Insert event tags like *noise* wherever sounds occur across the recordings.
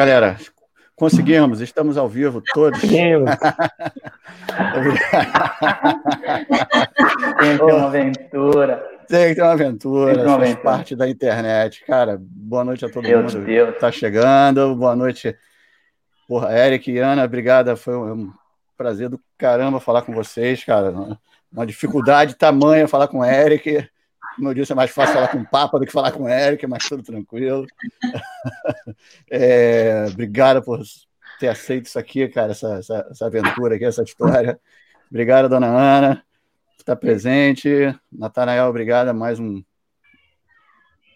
Galera. Conseguimos, estamos ao vivo, todos. Conseguimos. *laughs* Tem que ter uma aventura. Tem que ter uma aventura, Tem uma aventura. parte da internet. Cara, boa noite a todo Meu mundo Deus. que tá chegando. Boa noite, porra, Eric e Ana, obrigada. Foi um prazer do caramba falar com vocês, cara. Uma dificuldade tamanha falar com o Eric. Como eu disse, é mais fácil falar com o Papa do que falar com o Eric, mas tudo tranquilo. *laughs* É, obrigado por ter aceito isso aqui, cara, essa, essa, essa aventura aqui, essa história. Obrigado, dona Ana, por estar presente. Natanael, obrigada. Mais um,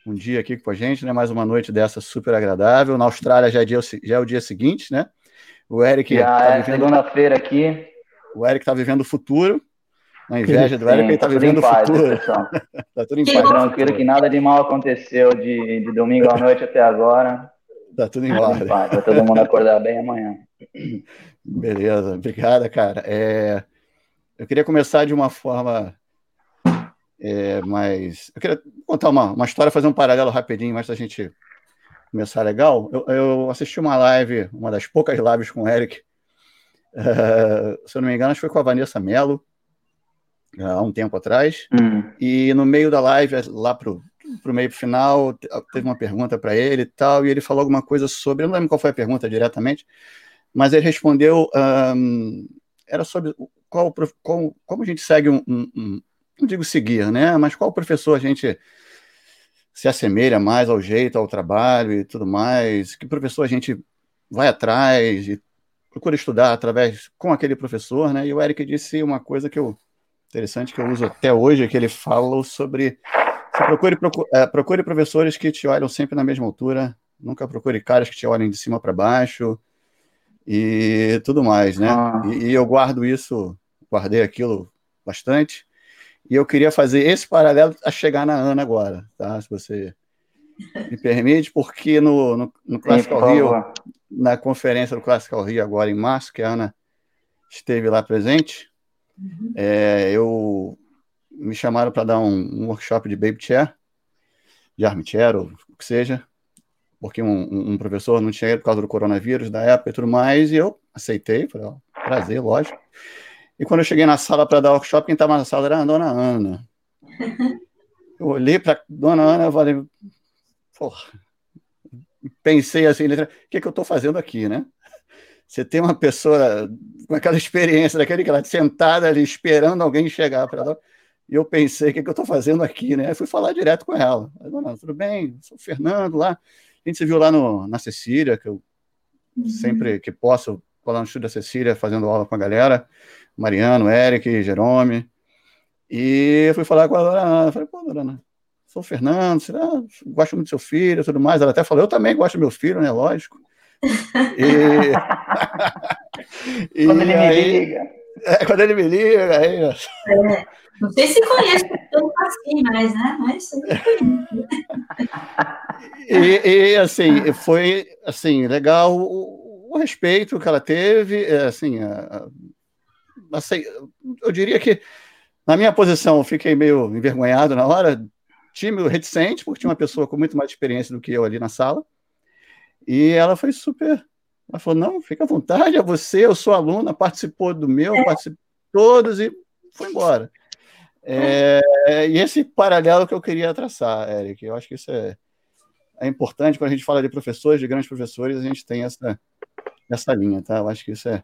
um dia aqui com a gente, né? Mais uma noite dessa super agradável. Na Austrália já é, dia, já é o dia seguinte, né? O Eric. Já tá é vivendo... segunda-feira aqui. O Eric está vivendo o futuro. Na inveja do Eric, ele está tá vivendo o futuro. *laughs* tá tudo em paz. Tranquilo que nada de mal aconteceu de, de domingo à noite até agora. Tá tudo em ordem. Vai todo mundo acordar bem amanhã. *clears throat* Beleza, obrigada, cara. É, eu queria começar de uma forma é, mais. Eu queria contar uma, uma história, fazer um paralelo rapidinho, antes da gente começar legal. Eu, eu assisti uma live, uma das poucas lives com o Eric. Uh, *laughs* se eu não me engano, acho que foi com a Vanessa Mello há um tempo atrás. Hum. E no meio da live, lá pro, pro meio pro final, teve uma pergunta para ele e tal, e ele falou alguma coisa sobre, eu não lembro qual foi a pergunta diretamente, mas ele respondeu, um, era sobre qual, qual, como a gente segue um, um, um, não digo seguir, né, mas qual professor a gente se assemelha mais ao jeito, ao trabalho e tudo mais, que professor a gente vai atrás e procura estudar através com aquele professor, né, e o Eric disse uma coisa que eu interessante que eu uso até hoje, que ele fala sobre procure, procure, é, procure, professores que te olham sempre na mesma altura, nunca procure caras que te olhem de cima para baixo e tudo mais, né? Ah. E, e, eu guardo isso, guardei aquilo bastante, e eu queria fazer esse paralelo a chegar na Ana agora, tá? Se você me permite, porque no, no, no Classical Rio, na conferência do Classical Rio agora em março, que a Ana esteve lá presente, Uhum. É, eu me chamaram para dar um, um, workshop de baby chair, de armchair, ou o que seja, porque um, um, professor não tinha por causa do coronavírus da época e tudo mais, e eu aceitei, falei, ó, prazer, lógico. E quando eu cheguei na sala para dar o workshop, quem estava na sala era a dona Ana. *laughs* Eu olhei para dona Ana e falei, porra, pensei assim, o que, que eu estou fazendo aqui, né? Você tem uma pessoa com aquela experiência daquele que ela sentada ali esperando alguém chegar para ela. E eu pensei, o que, é que eu estou fazendo aqui, né? Eu fui falar direto com ela. Não, tudo bem, sou o Fernando lá. A gente se viu lá no, na Cecília, que eu uhum. sempre que posso, lá no estúdio da Cecília fazendo aula com a galera. Mariano, Eric, Jerome. E eu fui falar com a dona Ana. Falei, pô, dona Ana, sou o Fernando, ah, gosto muito do seu filho e tudo mais. Ela até falou, eu também gosto do meu filho, né? Lógico. *laughs* E... quando ele aí... me liga. É, quando ele me liga, aí. É, não sei se conhece tanto assim, mas, né? Mas e, e assim, foi assim, legal o, o, respeito que ela teve, é, assim, a, assim, eu diria que na minha posição eu fiquei meio envergonhado na hora, tímido, reticente, porque tinha uma pessoa com muito mais experiência do que eu ali na sala. E ela foi super. Ela falou: não, fica à vontade, é você, eu sou aluna, participou do meu, é. participou de todos e foi embora. É, e esse paralelo que eu queria traçar, Eric, eu acho que isso é, é importante quando a gente fala de professores, de grandes professores, a gente tem essa, essa linha, tá? Eu acho que isso é,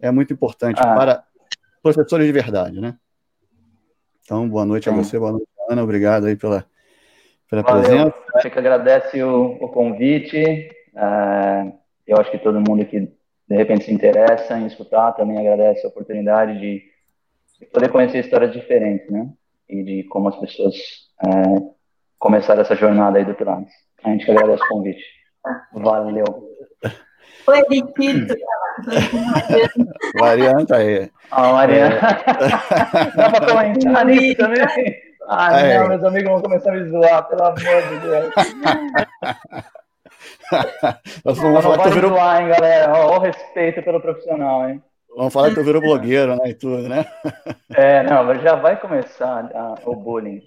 é muito importante ah. para professores de verdade, né? Então, boa noite a você, boa noite, Ana, obrigado aí pela, pela Valeu. presença. A gente agradece o, o convite. Uh, eu acho que todo mundo que de repente se interessa em escutar também agradece a oportunidade de, de poder conhecer histórias diferentes, né? E de como as pessoas uh, começaram essa jornada aí do Pilates. A gente agradece o convite. Valeu. Oi, Riquito. Mariana tá aí. Ah, Mariana. É... Dá para comentar nisso também? Ah, é. não, meus amigos vão começar a me zoar, pelo amor de Deus. Nós vamos falar que tu virou... zoar, hein, galera. Ó, o respeito pelo profissional, hein? Vamos falar que tu virou blogueiro, né, e tudo, né? É, não, já vai começar a, o bullying.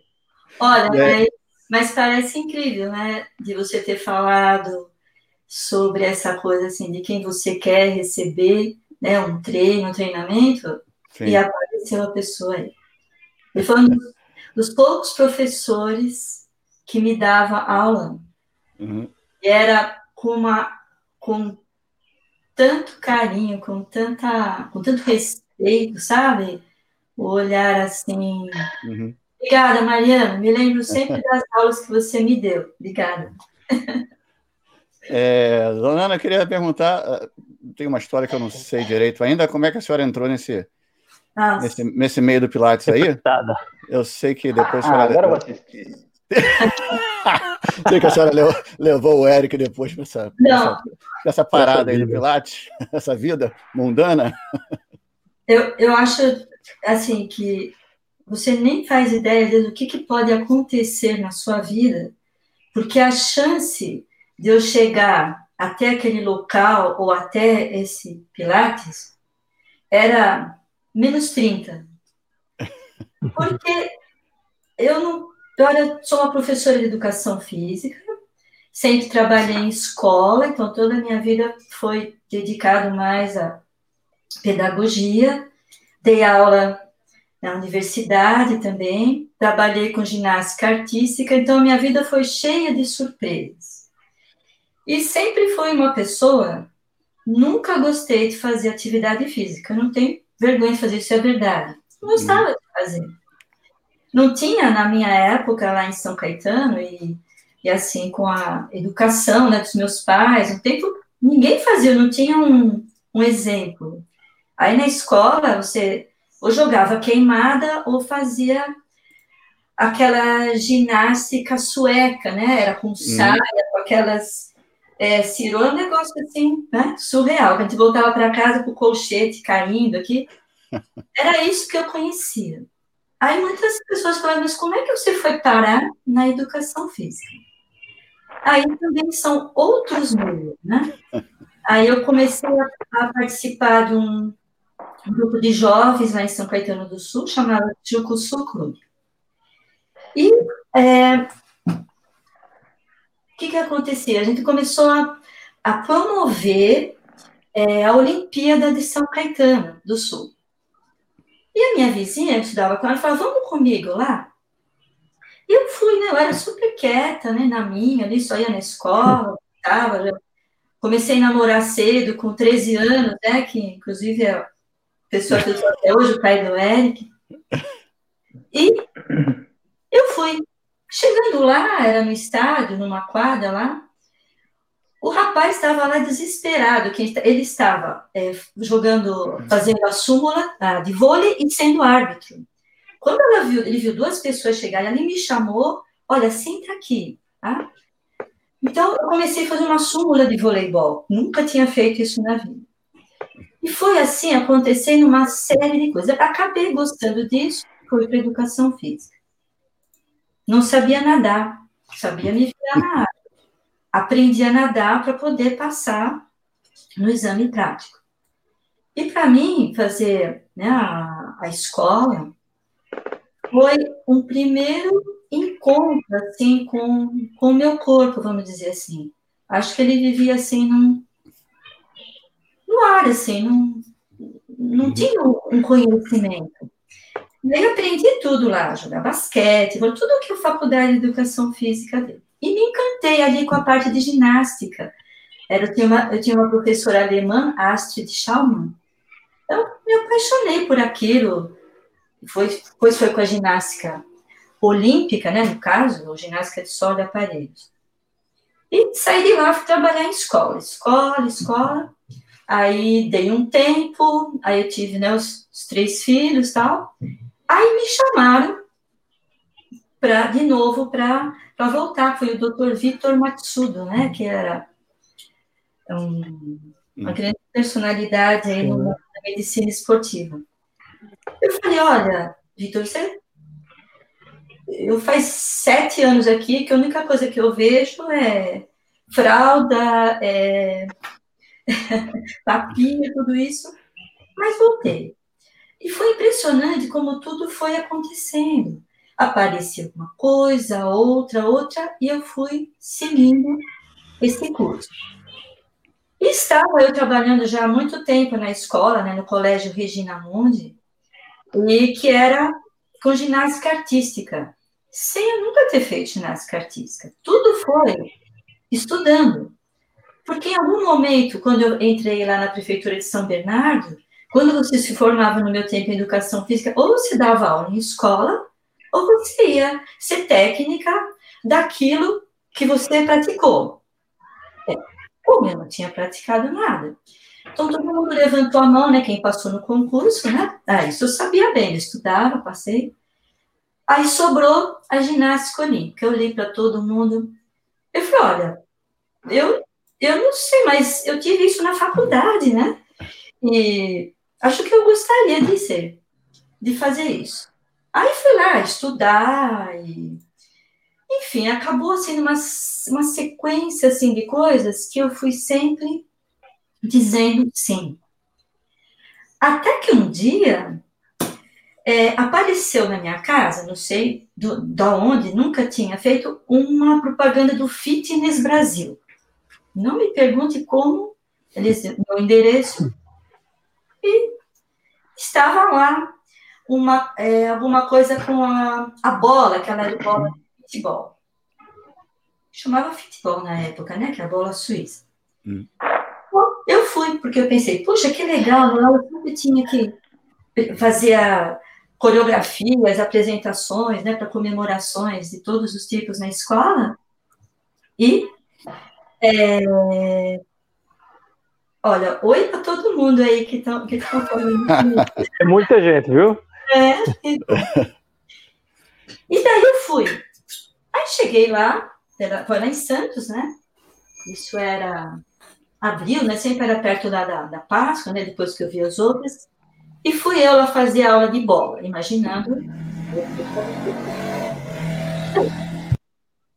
Olha, é. Mas parece incrível, né? De você ter falado sobre essa coisa assim de quem você quer receber, né? Um treino, um treinamento, Sim. e apareceu a pessoa aí. Ele foi um dos poucos professores que me dava aula. Uhum. E era com uma com tanto carinho, com tanta, com tanto respeito, sabe? O olhar assim. Uhum. Obrigada, Mariana. Me lembro sempre *laughs* das aulas que você me deu. Obrigada. É, dona Ana, eu queria perguntar, ah, tem uma história que eu não sei direito ainda, como é que a senhora entrou nesse, nesse, nesse, meio do Pilates aí? Eu sei que depois... Ah, agora eu vou *laughs* assistir. Sei que a senhora levou, levou o Eric depois para essa, essa, essa, parada aí do Pilates, *laughs* essa vida mundana. Eu, eu acho, assim, que você nem faz ideia do que, que pode acontecer na sua vida, porque a chance de eu chegar até aquele local ou até esse Pilates era menos 30. *laughs* Porque eu não. Eu sou uma professora de educação física, sempre trabalhei em escola, então toda a minha vida foi dedicado mais à pedagogia. Dei aula na universidade também, trabalhei com ginástica artística, então minha vida foi cheia de surpresas. E sempre fui uma pessoa, nunca gostei de fazer atividade física, não tenho vergonha de fazer, isso é verdade. Não gostava de fazer. Não tinha na minha época lá em São Caetano e, e assim com a educação né, dos meus pais, um tempo ninguém fazia, não tinha um, um exemplo. Aí na escola você ou jogava queimada ou fazia aquela ginástica sueca, né? Era com uhum. saia, hum. com aquelas é, cirô, um negócio assim, né? Surreal. A gente voltava para casa com o colchete caindo aqui. *laughs* Era isso que eu conhecia. Aí muitas pessoas falavam, mas como é que você foi parar na educação física? Aí também são outros meios, né? Aí eu comecei a, a participar de um um grupo de jovens lá em São Caetano do Sul, chamado Chucuçu Clube. E é, o que, que acontecia? A gente começou a, a promover é, a Olimpíada de São Caetano do Sul. E a minha vizinha, eu estudava com ela, falava, vamos comigo lá? Eu fui, né? Eu era super quieta, né? Na minha, ali, só ia na escola, tava, comecei a namorar cedo, com 13 anos, né? Que, inclusive, é pessoa que eu sou até hoje, o pai do Eric. E eu fui. Chegando lá, era no estádio, numa quadra lá, o rapaz estava lá desesperado, que ele estava é, jogando, fazendo a súmula de vôlei e sendo árbitro. Quando viu, ele viu duas pessoas chegarem, ele me chamou, olha, senta aqui, tá? Então, eu comecei a fazer uma súmula de voleibol. Nunca tinha feito isso na vida. E foi assim, acontecendo uma série de coisas. Acabei gostando disso, fui para educação física. Não sabia nadar, sabia me virar na água. Aprendi a nadar para poder passar no exame prático. E para mim, fazer né, a, a escola foi um primeiro encontro assim com com o meu corpo, vamos dizer assim. Acho que ele vivia assim num, no ar, assim, não, não uhum. tinha um conhecimento. E aí aprendi tudo lá, jogar basquete, tudo que a faculdade de educação física deu. E me encantei ali com a parte de ginástica. Era, eu, tinha uma, eu tinha uma professora alemã, Astrid Schaumann. Então, me apaixonei por aquilo. Foi, depois foi com a ginástica olímpica, né, no caso, ou ginástica de solo de aparelhos. E saí de lá, fui trabalhar em escola, escola, escola. Aí dei um tempo, aí eu tive né, os, os três filhos tal. Aí me chamaram para de novo para voltar. Foi o Dr. Vitor Matsudo, né, que era um, uma hum. grande personalidade aí no, na medicina esportiva. Eu falei, olha, Vitor, você eu faz sete anos aqui que a única coisa que eu vejo é fralda, é *laughs* papinha, tudo isso, mas voltei. E foi impressionante como tudo foi acontecendo. Aparecia uma coisa, outra, outra, e eu fui seguindo esse curso. E estava eu trabalhando já há muito tempo na escola, né, no Colégio Regina Mundi, e que era com ginástica artística, sem eu nunca ter feito ginástica artística. Tudo foi estudando. Porque em algum momento, quando eu entrei lá na prefeitura de São Bernardo, quando você se formava no meu tempo em educação física, ou você dava aula em escola, ou você ia ser técnica daquilo que você praticou. É, como eu não tinha praticado nada. Então, todo mundo levantou a mão, né? Quem passou no concurso, né? Ah, isso eu sabia bem, eu estudava, passei. Aí sobrou a ginástica olímpica. Eu olhei para todo mundo. Eu falei, olha, eu, eu não sei, mas eu tive isso na faculdade, né? E acho que eu gostaria de ser, de fazer isso. Aí fui lá estudar e enfim, acabou sendo uma, uma sequência assim de coisas que eu fui sempre dizendo sim. Até que um dia é, apareceu na minha casa, não sei do, da onde, nunca tinha feito uma propaganda do Fitness Brasil. Não me pergunte como, eles meu endereço e estava lá uma é, alguma coisa com a, a bola, aquela bola de futebol. Chamava futebol na época, né? Que é a bola suíça. Hum. Eu fui, porque eu pensei, puxa, que legal, lá eu sempre tinha que fazer a coreografias, apresentações, né, para comemorações de todos os tipos na escola. E, é, olha, oi para todo mundo aí que estão que falando. *laughs* É muita gente, viu? É. E daí eu fui. Aí cheguei lá, era, foi lá em Santos, né? Isso era abril, né? Sempre era perto da, da, da Páscoa, né? Depois que eu vi as outras. E fui eu lá fazer aula de bola, imaginando.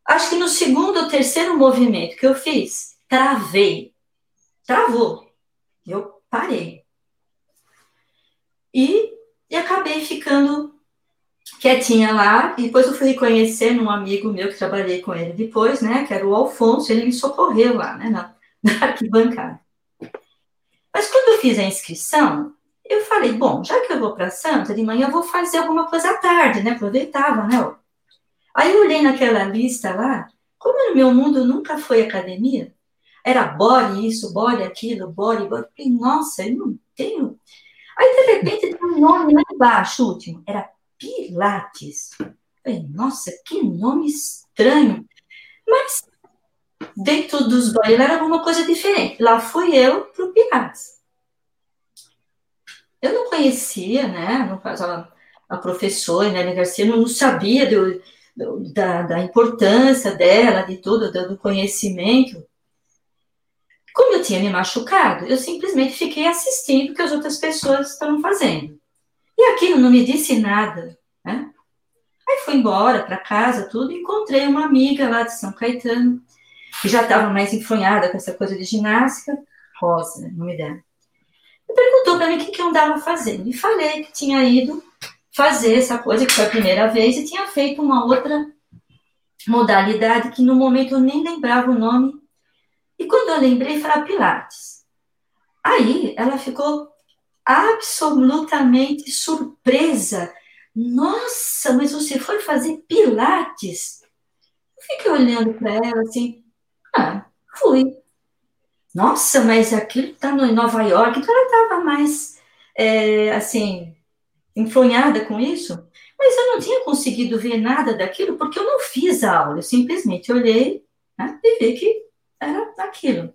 Acho que no segundo ou terceiro movimento que eu fiz, travei. Travou. Eu parei. E, e acabei ficando quietinha lá. E depois eu fui reconhecer num amigo meu que trabalhei com ele depois, né? Que era o Alfonso. Ele me socorreu lá, né? Na, *laughs* na arquibancada. Mas quando eu fiz a inscrição, eu falei, bom, já que eu vou para Santa, de manhã eu vou fazer alguma coisa à tarde, né? Aproveitava, né? Aí eu olhei naquela lista lá, como no meu mundo nunca foi academia, era body isso, body aquilo, body, body. Falei, nossa, eu não tenho. Aí, de repente, tem um nome lá embaixo, último, era Pilates. Falei, nossa, que nome estranho. Mas dentro dos banhos era alguma coisa diferente. Lá fui eu pro Pilates. Eu não conhecia, né? No caso, a, professora, né, Garcia, não, não sabia do, do, da, da, importância dela, de tudo, do, do conhecimento. Como eu tinha me machucado, eu simplesmente fiquei assistindo o que as outras pessoas estavam fazendo. E aquilo não me disse nada, né? Aí fui embora para casa, tudo, encontrei uma amiga lá de São Caetano, que já estava mais enfronhada com essa coisa de ginástica, Rosa, não me dela. E perguntou para mim o que, que eu andava fazendo. E falei que tinha ido fazer essa coisa, que foi a primeira vez, e tinha feito uma outra modalidade que no momento eu nem lembrava o nome. E quando eu lembrei, foi Pilates. Aí ela ficou absolutamente surpresa. Nossa, mas você foi fazer Pilates? Eu fiquei olhando para ela assim, ah, fui. Nossa, mas aquilo está em Nova York, então ela estava mais, é, assim, enfronhada com isso. Mas eu não tinha conseguido ver nada daquilo porque eu não fiz a aula, eu simplesmente olhei né, e vi que era aquilo.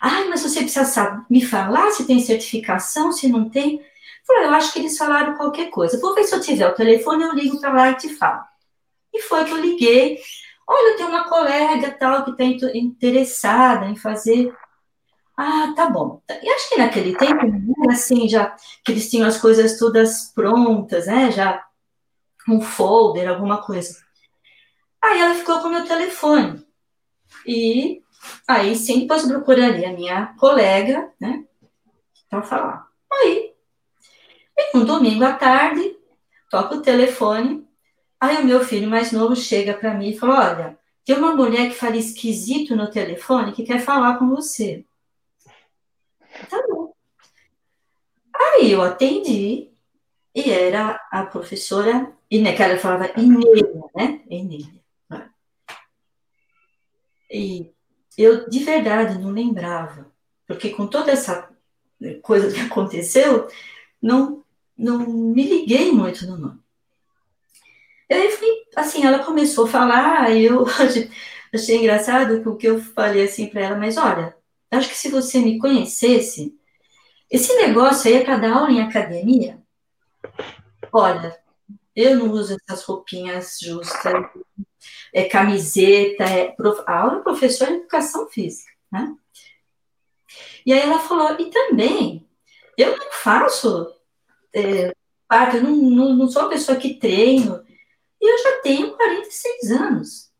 Ah, mas você precisa saber, me falar se tem certificação, se não tem. Falei, eu acho que eles falaram qualquer coisa. Vou ver se eu tiver o telefone, eu ligo para lá e te falo. E foi que eu liguei. Olha, tem uma colega tal que está interessada em fazer. Ah, tá bom. E acho que naquele tempo, assim, já que eles tinham as coisas todas prontas, né? Já um folder, alguma coisa. Aí ela ficou com o meu telefone. E aí sim, depois procuraria a minha colega, né? Para falar. Aí, um domingo à tarde, toca o telefone Aí o meu filho mais novo chega para mim e fala: Olha, tem uma mulher que fala esquisito no telefone que quer falar com você. Tá bom. Aí eu atendi e era a professora, e naquela falava Inélia, né? Inélia. E eu de verdade não lembrava, porque com toda essa coisa que aconteceu, não, não me liguei muito no nome. E aí fui, assim, ela começou a falar, eu *laughs* achei engraçado o que eu falei assim para ela, mas olha, acho que se você me conhecesse, esse negócio aí é para dar aula em academia, olha, eu não uso essas roupinhas justas, é camiseta, é a aula é de educação física, né? E aí ela falou, e também, eu não faço é, parte, eu não, não, não sou uma pessoa que treino, e eu já tenho 46 anos.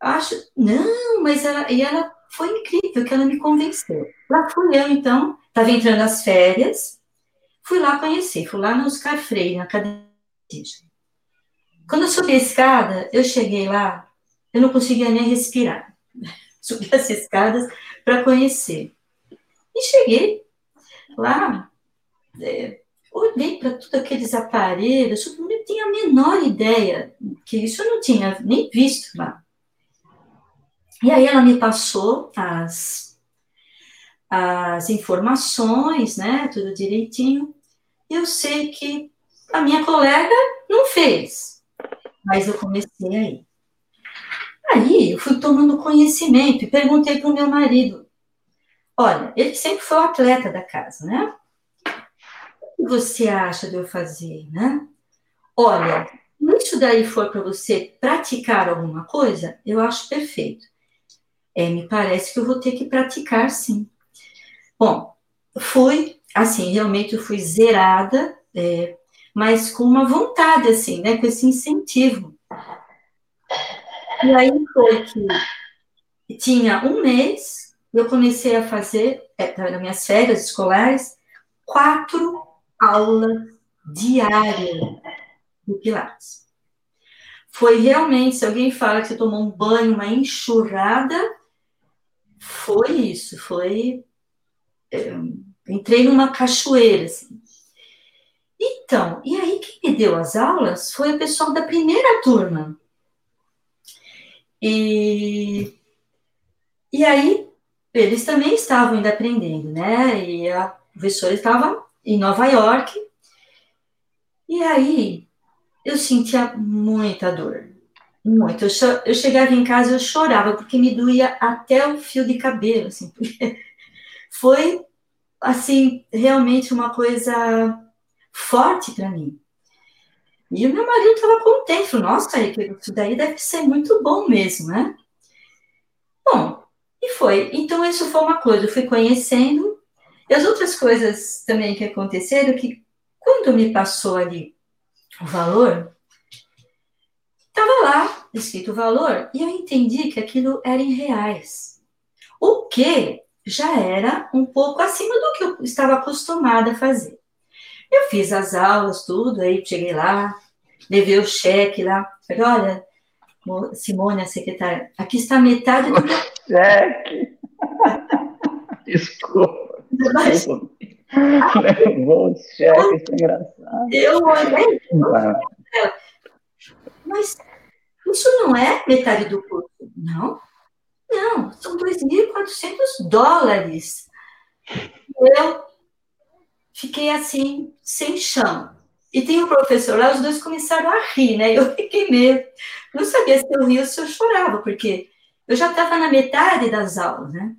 Acho, não, mas ela, e ela foi incrível que ela me convenceu. Lá fui eu, então, estava entrando as férias, fui lá conhecer, fui lá no Oscar Freire, na academia. Quando eu subi a escada, eu cheguei lá, eu não conseguia nem respirar. *laughs* Subi as escadas para conhecer. E cheguei lá, é, olhei para todos aqueles aparelhos, eu não tinha a menor ideia que isso eu não tinha nem visto lá. E aí ela me passou as, as informações, né, tudo direitinho. Eu sei que a minha colega não fez, mas eu comecei aí. Aí eu fui tomando conhecimento e perguntei para o meu marido: olha, ele sempre foi o atleta da casa, né? O que você acha de eu fazer, né? Olha, se isso daí for para você praticar alguma coisa, eu acho perfeito. É, me parece que eu vou ter que praticar sim. Bom, fui, assim, realmente eu fui zerada, é, mas com uma vontade, assim, né, com esse incentivo. E aí foi que tinha um mês, eu comecei a fazer, é, nas minhas férias escolares, quatro aulas diárias de Pilates. Foi realmente, se alguém fala que você tomou um banho, uma enxurrada, foi isso, foi. É, entrei numa cachoeira, assim. Então, e aí quem me deu as aulas foi o pessoal da primeira turma. E, e aí eles também estavam ainda aprendendo, né? E a professora estava em Nova York. E aí eu sentia muita dor, muito. Eu, eu chegava em casa eu chorava porque me doía até o fio de cabelo, assim. *laughs* Foi assim realmente uma coisa forte para mim. E o meu marido estava contente, falou, nossa, isso daí deve ser muito bom mesmo, né? Bom, e foi. Então, isso foi uma coisa, eu fui conhecendo. E as outras coisas também que aconteceram, que quando me passou ali o valor, estava lá escrito o valor, e eu entendi que aquilo era em reais. O que já era um pouco acima do que eu estava acostumada a fazer. Eu fiz as aulas, tudo, aí cheguei lá, levei o cheque lá, falei, olha, Simone, a secretária, aqui está metade do meu *laughs* cheque. *laughs* Desculpa. Desculpa. *laughs* Levou o cheque, isso é engraçado. Eu olhei, mas isso não é metade do curso, não? Não, são 2.400 dólares. Eu fiquei assim, sem chão. E tem um professor lá, os dois começaram a rir, né? Eu *laughs* fiquei meio. Não sabia se eu ria ou se eu chorava, porque eu já estava na metade das aulas, né?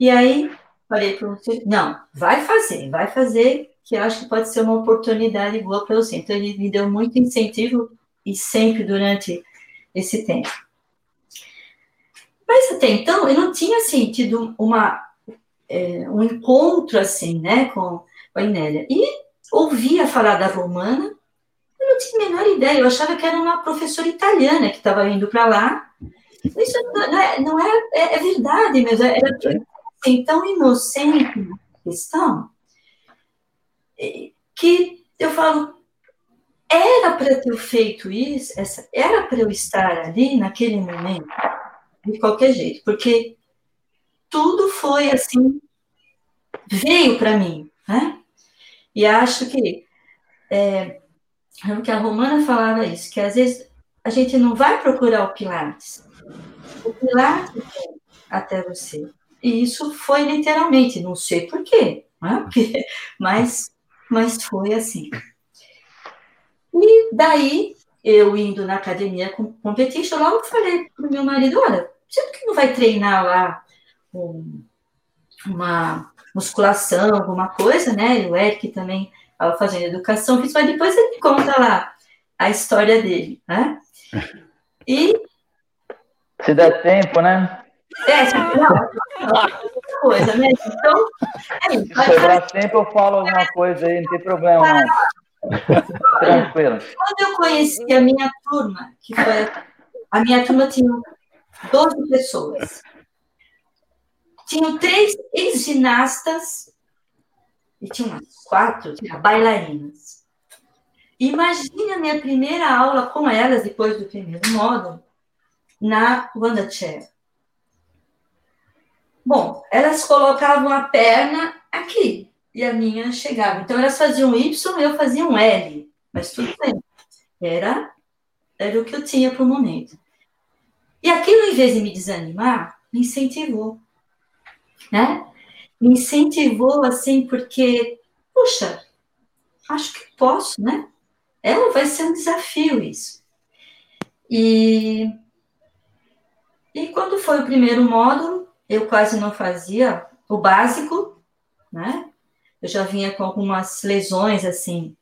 E aí falei para o professor: não, vai fazer, vai fazer, que eu acho que pode ser uma oportunidade boa para você. Então ele me deu muito incentivo e sempre durante esse tempo. Mas até então eu não tinha sentido uma é, um encontro assim, né, com, com a Inélia. E ouvia falar da romana, eu não tinha a menor ideia, eu achava que era uma professora italiana que estava indo para lá. Isso não é, não é, é, é verdade mesmo, era assim, tão inocente a questão que eu falo, era para ter feito isso, essa, era para eu estar ali naquele momento, de qualquer jeito, porque tudo foi assim, veio para mim, né? E acho que é, que a Romana falava isso, que às vezes a gente não vai procurar o Pilates, o Pilates até você. E isso foi literalmente, não sei porquê, né? *laughs* mas, mas foi assim. E daí, eu indo na academia com competition, lá eu falei para o meu marido, olha, você que não vai treinar lá um, uma musculação, alguma coisa, né? E o Eric também estava fazendo educação física, mas depois ele conta lá a história dele, né? E... Se der tempo, né? É, não, coisa, né? Então, é, Se sobrar tempo, eu falo alguma coisa aí, não tem problema, não. Tranquilo. Quando eu conheci a minha turma, que foi. A minha turma tinha 12 pessoas. Tinham três ex-ginastas e tinha umas quatro bailarinas. Imagine a minha primeira aula com elas, depois do primeiro módulo, na Wanda Chair. Bom, elas colocavam a perna aqui, e a minha chegava. Então elas faziam Y eu fazia um L, mas tudo bem. Era, era o que eu tinha para o momento. E aquilo, em vez de me desanimar, me incentivou. Né? Me incentivou assim, porque, puxa, acho que posso, né? Ela vai ser um desafio isso. E, e quando foi o primeiro módulo, eu quase não fazia o básico, né? eu já vinha com algumas lesões, assim,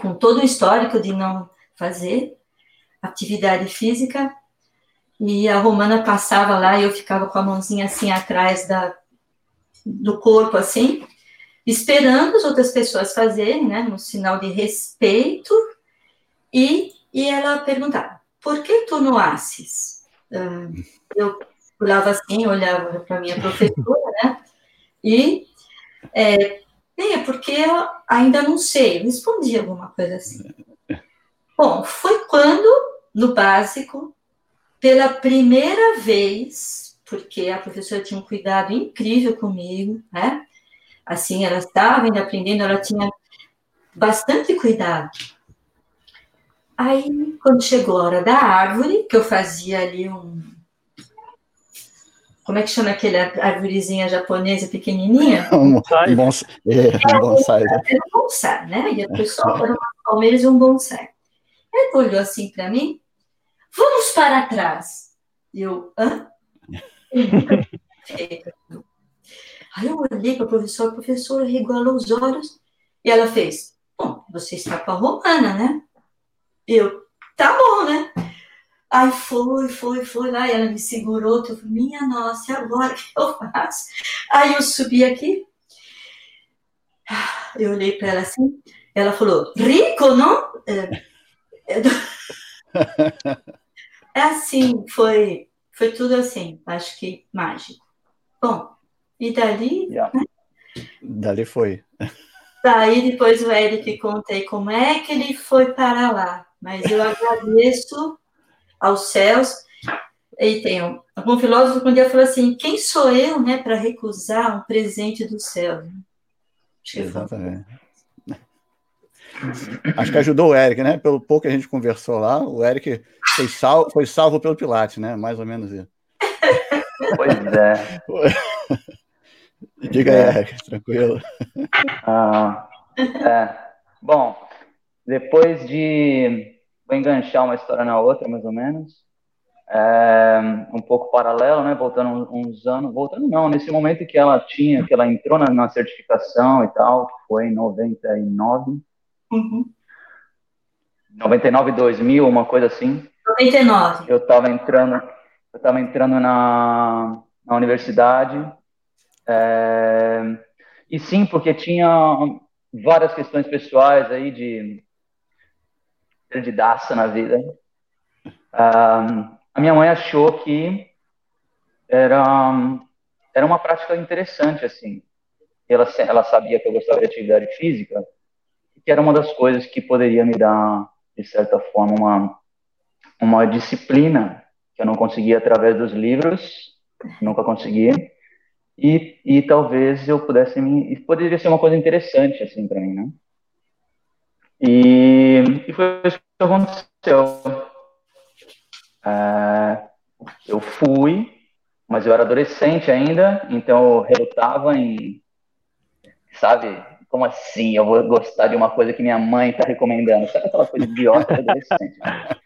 com todo o histórico de não fazer atividade física, e a Romana passava lá e eu ficava com a mãozinha assim atrás da, do corpo, assim, esperando as outras pessoas fazerem, né, no sinal de respeito, e, e ela perguntava, por que tu não asses? Uh, eu olhava assim, olhava para minha professora, né, e é, é porque eu ainda não sei, eu respondi alguma coisa assim. Bom, foi quando, no básico, pela primeira vez, porque a professora tinha um cuidado incrível comigo, né? Assim, ela estava ainda aprendendo, ela tinha bastante cuidado. Aí, quando chegou a hora da árvore, que eu fazia ali um, como é que chama aquele árvorezinha japonesa pequenininha? *laughs* um bonsai. É, um bonsai. Né? Era um bonsai, né? E a pessoa era uma palmeiras e um bonsai. Ele olhou assim para mim, vamos para trás. E eu, hã? *laughs* Aí eu olhei para a professora, a professora regalou os olhos e ela fez, bom, você está com a romana, né? Eu, tá bom, né? Aí foi, foi, foi lá, e ela me segurou, eu falei, minha nossa, e agora o que eu faço? Aí eu subi aqui, eu olhei para ela assim, ela falou, rico, não? É, é, é *laughs* assim, foi, foi tudo assim, acho que mágico. Bom, e dali... Yeah. Né? Dali foi. Daí depois o Eric contei como é que ele foi para lá, mas eu agradeço aos céus. E tem um, algum filósofo que um dia falou assim: quem sou eu, né, para recusar um presente do céu? Exatamente. Acho que ajudou o Eric, né? Pelo pouco que a gente conversou lá, o Eric foi, sal, foi salvo pelo Pilates, né? Mais ou menos isso. *laughs* Pois é. *laughs* Diga aí, é. Tranquilo. Ah, é. Bom, depois de vou enganchar uma história na outra, mais ou menos. É, um pouco paralelo, né? Voltando uns anos, voltando não, nesse momento que ela tinha, que ela entrou na, na certificação e tal, foi em 99. Uhum. 99, 2000, uma coisa assim. 99. Eu estava entrando, eu estava entrando na, na universidade. É, e sim, porque tinha várias questões pessoais aí de perdidaça na vida. Um, a minha mãe achou que era, era uma prática interessante, assim. Ela, ela sabia que eu gostava de atividade física, que era uma das coisas que poderia me dar, de certa forma, uma, uma disciplina que eu não conseguia através dos livros, nunca conseguia, e, e talvez eu pudesse me, poderia ser uma coisa interessante assim para mim, né? E, e foi isso que aconteceu. É, eu fui, mas eu era adolescente ainda, então eu relutava em, sabe, como assim eu vou gostar de uma coisa que minha mãe está recomendando? Sabe aquela coisa idiota adolescente? Né? *laughs*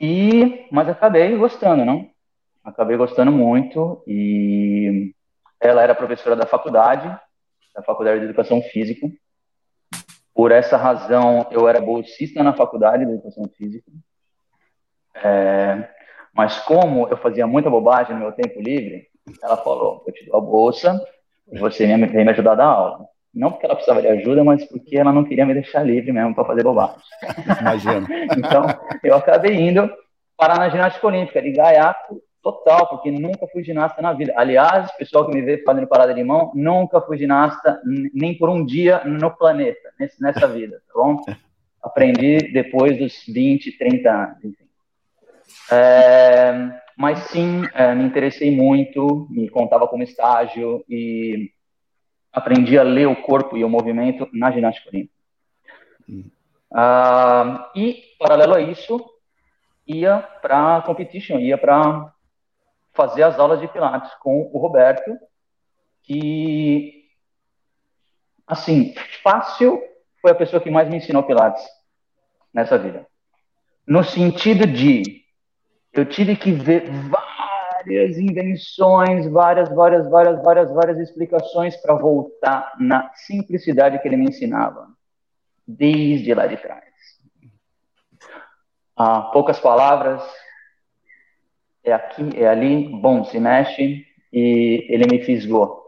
E, mas acabei gostando, não? Acabei gostando muito e ela era professora da faculdade, da Faculdade de Educação Física. Por essa razão, eu era bolsista na Faculdade de Educação Física. É, mas como eu fazia muita bobagem no meu tempo livre, ela falou, eu te dou a bolsa e você vem me ajudar a dar aula. Não porque ela precisava de ajuda, mas porque ela não queria me deixar livre mesmo para fazer bobagem. *laughs* Imagina. então, eu acabei indo parar na ginástica olímpica, de gaiato total, porque nunca fui ginasta na vida. Aliás, pessoal que me vê fazendo parada de mão, nunca fui ginasta nem por um dia no planeta, nessa vida, tá bom? Aprendi depois dos 20, 30 anos, enfim. É, mas sim, é, me interessei muito, me contava como estágio e aprendi a ler o corpo e o movimento na ginástica olímpica. Hum. Ah, e, paralelo a isso, ia para competition, ia para fazer as aulas de Pilates com o Roberto, que, assim, fácil foi a pessoa que mais me ensinou Pilates nessa vida. No sentido de, eu tive que ver várias invenções, várias, várias, várias, várias, várias explicações para voltar na simplicidade que ele me ensinava, desde lá de trás. Ah, poucas palavras, é aqui, é ali, bom, se mexe, e ele me fisgou.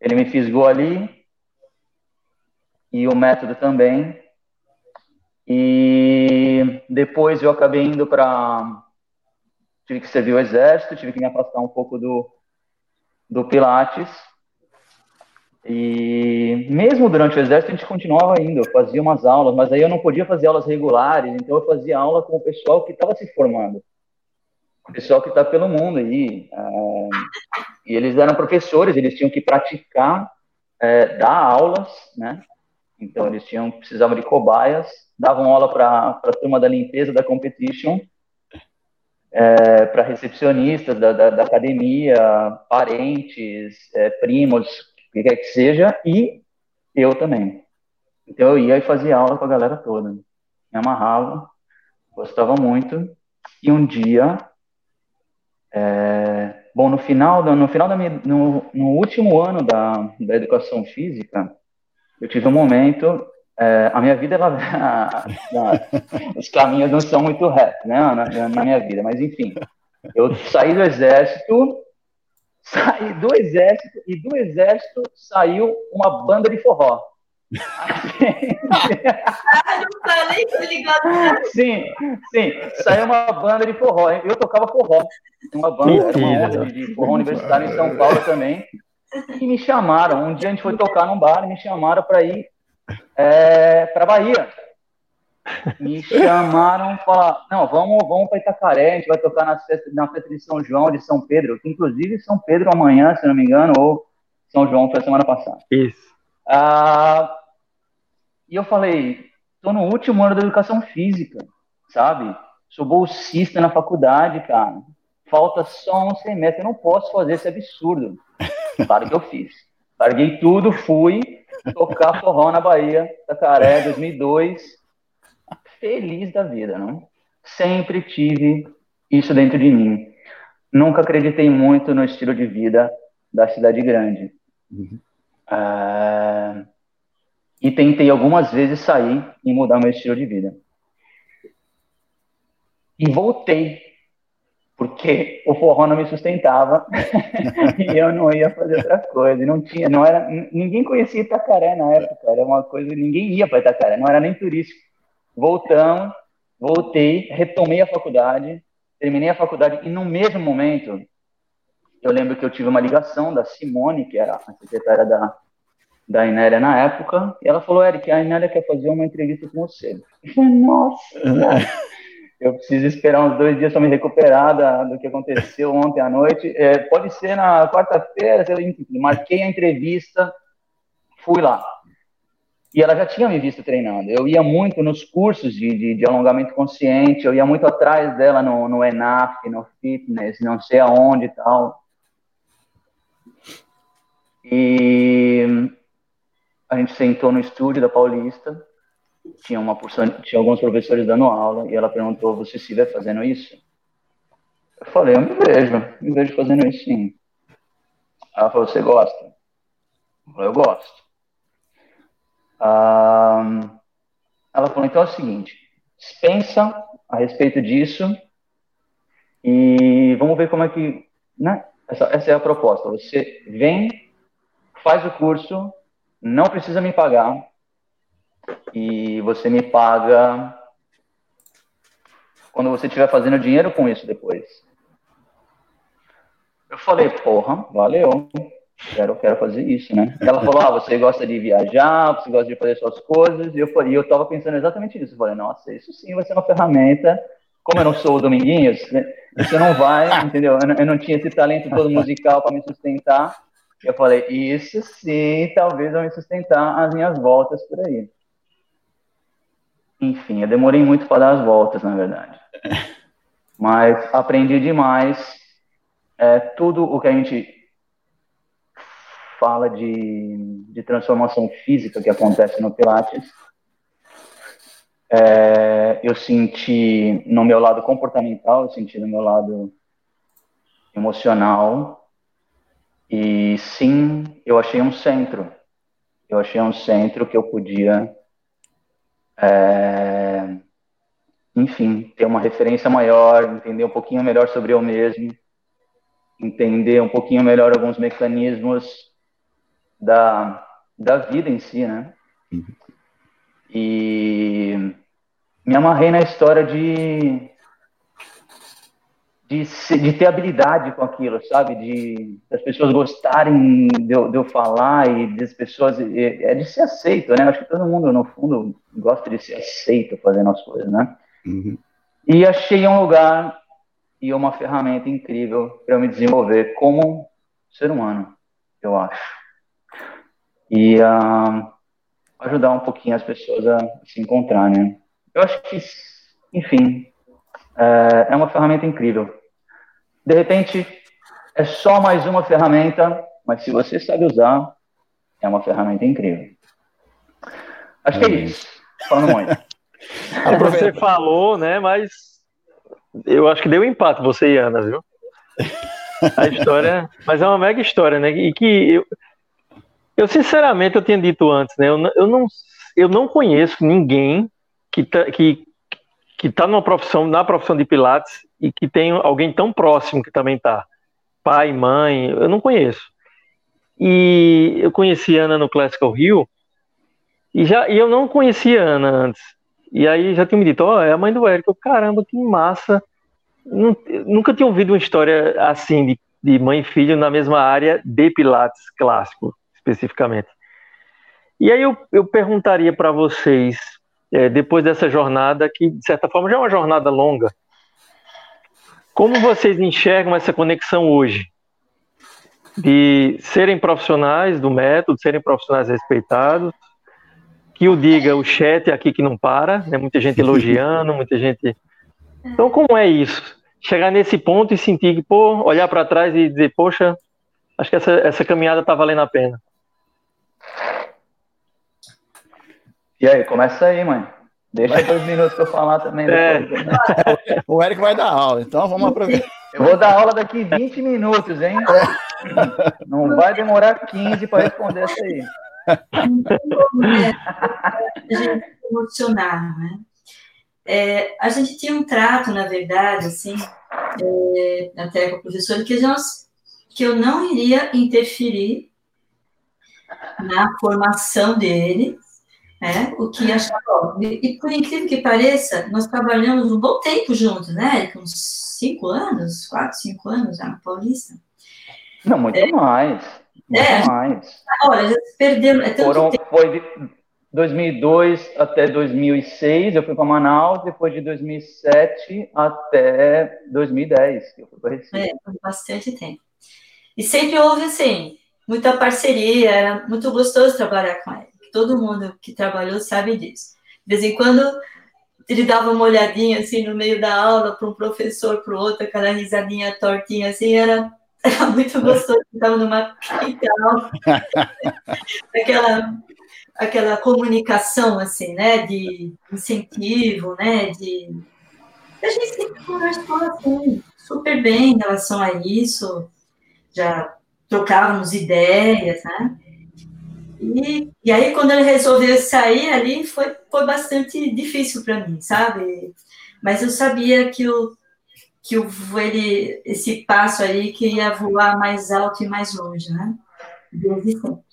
Ele me fisgou ali, e o método também. E depois eu acabei indo para. Tive que servir o exército, tive que me afastar um pouco do, do Pilates. E mesmo durante o exército a gente continuava indo, eu fazia umas aulas, mas aí eu não podia fazer aulas regulares, então eu fazia aula com o pessoal que estava se formando pessoal que está pelo mundo aí. É, e eles eram professores, eles tinham que praticar, é, dar aulas, né? Então eles tinham precisavam de cobaias, davam aula para a turma da limpeza da competition, é, para recepcionistas da, da, da, academia, parentes, é, primos, o que quer que seja, e eu também. Então eu ia e fazia aula com a galera toda. Me amarrava, gostava muito. E um dia é, bom, no final, no final da minha, no, no último ano da, da educação física, eu tive um momento é, a minha vida, ela, *laughs* a, a, os caminhos não são muito retos, né, na, na, minha vida, mas enfim, eu saí do exército, saí do exército, e do exército saiu uma banda de forró. não nem ligado. Sim, sim. Saiu uma banda de forró. Eu tocava forró. Uma banda, era uma banda de forró universitário em São Paulo também. E me chamaram. Um dia a gente foi tocar num bar e me chamaram para ir é, para Bahia. Me chamaram falar, não, vamos, vamos para Itacaré, a gente vai tocar na festa, na festa de São João, de São Pedro, que inclusive São Pedro amanhã, se não me engano, ou São João foi semana passada. Isso. Ah, e eu falei, estou no último ano da educação física, sabe? Sou bolsista na faculdade, cara. Falta só um semestre, eu não posso fazer esse absurdo. *laughs* Claro que eu fiz. Larguei tudo, fui tocar forró na Bahia, Tacaré, 2002. Feliz da vida, não? Sempre tive isso dentro de mim. Nunca acreditei muito no estilo de vida da cidade grande. Uhum. Ah, e tentei algumas vezes sair e mudar meu estilo de vida. E voltei, porque o forró não me sustentava *laughs* e eu não ia fazer outra coisa. E não tinha, não era, ninguém conhecia Itacaré na época, era uma coisa, ninguém ia para Itacaré, não era nem turístico. Voltamos, voltei, retomei a faculdade, terminei a faculdade e no mesmo momento eu lembro que eu tive uma ligação da Simone, que era a secretária da da Inélia na época, e ela falou, Eric, a Inélia quer fazer uma entrevista com você. Eu falei, nossa, *laughs* eu preciso esperar uns dois dias para me recuperar da, do que aconteceu ontem à noite. É, pode ser na quarta-feira, marquei a entrevista, fui lá. E ela já tinha me visto treinando. Eu ia muito nos cursos de, de, de alongamento consciente, eu ia muito atrás dela no, no ENAF, no fitness, não sei aonde e tal. E a gente sentou no estúdio da Paulista, tinha uma porção, tinha alguns professores dando aula, e ela perguntou, você se vê fazendo isso? Eu falei, eu me vejo, me vejo fazendo isso sim. Ela falou, você gosta? Eu falei, eu gosto. Ah, ela falou, então é o seguinte, pensa a respeito disso e vamos ver como é que, né? Essa, essa é a proposta. Você vem, faz o curso, não precisa me pagar e você me paga quando você estiver fazendo dinheiro com isso depois. Eu falei, porra, valeu quero, quero fazer isso, né? Ela falou, ah, você gosta de viajar, você gosta de fazer suas coisas, e eu falei, eu tava pensando exatamente nisso. Eu falei, nossa, isso sim vai ser uma ferramenta. Como eu não sou o Dominguinhos, né? isso não vai, *laughs* entendeu? Eu não, eu não tinha esse talento todo musical para me sustentar. Eu falei, isso sim, talvez vai me sustentar as minhas voltas por aí. Enfim, eu demorei muito para dar as voltas, na verdade. Mas aprendi demais. É, tudo o que a gente fala de, de transformação física que acontece no Pilates, é, eu senti no meu lado comportamental, eu senti no meu lado emocional, e sim, eu achei um centro. Eu achei um centro que eu podia, é, enfim, ter uma referência maior, entender um pouquinho melhor sobre eu mesmo, entender um pouquinho melhor alguns mecanismos da, da vida em si, né? Uhum. E me amarrei na história de, de, de, ter habilidade com aquilo, sabe? De das pessoas gostarem de eu, de eu falar e das pessoas. É de ser aceito, né? Acho que todo mundo, no fundo, gosta de ser aceito fazendo as coisas, né? Uhum. E achei um lugar e uma ferramenta incrível para me desenvolver como ser humano, eu acho e uh, ajudar um pouquinho as pessoas a se encontrar, né? Eu acho que, enfim, é, é uma ferramenta incrível. De repente, é só mais uma ferramenta, mas se você sabe usar, é uma ferramenta incrível. Acho que é isso. Falando muito. *laughs* Você falou, né? Mas eu acho que deu empate você e Ana, viu? *laughs* A história, mas é uma mega história, né? E que eu, eu, sinceramente, eu tinha dito antes, né? Eu, eu, não, eu não conheço ninguém que tá, que, que tá numa profissão, na profissão de Pilates e que tem alguém tão próximo que também tá. Pai, mãe, eu não conheço. E eu conheci Ana no Classical Rio e, já, e eu não conhecia Ana antes. E aí já tinha me dito, ó, oh, é a mãe do Érico. Caramba, que massa. nunca tinha ouvido uma história assim de, de mãe e filho na mesma área de Pilates clássico especificamente. E aí eu, eu perguntaria para vocês, é, depois dessa jornada, que de certa forma já é uma jornada longa, como vocês enxergam essa conexão hoje? De serem profissionais do método, serem profissionais respeitados, que o diga o chat aqui que não para, né? muita gente elogiando, *laughs* muita gente. Então, como é isso? Chegar nesse ponto e sentir que, pô, olhar para trás e dizer, poxa, acho que essa, essa caminhada está valendo a pena. E aí, começa aí, mãe. Deixa dois minutos para eu falar também. É. Depois, né? *laughs* o Eric vai dar aula, então vamos aproveitar. Eu vou dar aula daqui 20 minutos, hein? É. Não vai demorar 15 para responder essa aí. a gente emocionar, né? É, a gente tinha um trato, na verdade, assim, é, até com o professor, que, nós, que eu não iria interferir na formação dele, né, o que achava óbvio. E por incrível que pareça, nós trabalhamos um bom tempo juntos, né, uns cinco anos, quatro, cinco anos já na Paulista. Não, muito é. mais. Muito é. mais. Olha, já perdeu. É Foram, foi de 2002 até 2006, eu fui para Manaus, depois de 2007 até 2010, que eu fui para Recife. É, foi bastante tempo. E sempre houve, assim, muita parceria, era muito gostoso trabalhar com ele. Todo mundo que trabalhou sabe disso. De vez em quando ele dava uma olhadinha assim no meio da aula para um professor, para o outro, aquela risadinha tortinha assim, era, *laughs* era muito gostoso. Estava numa *laughs* aquela, aquela comunicação assim, né, de incentivo, né, de a gente sempre conversou assim, super bem em relação a isso, já trocávamos ideias, né? E, e aí, quando ele resolveu sair ali, foi, foi bastante difícil para mim, sabe? Mas eu sabia que o, que o, ele, esse passo aí queria voar mais alto e mais longe, né? Desde sempre.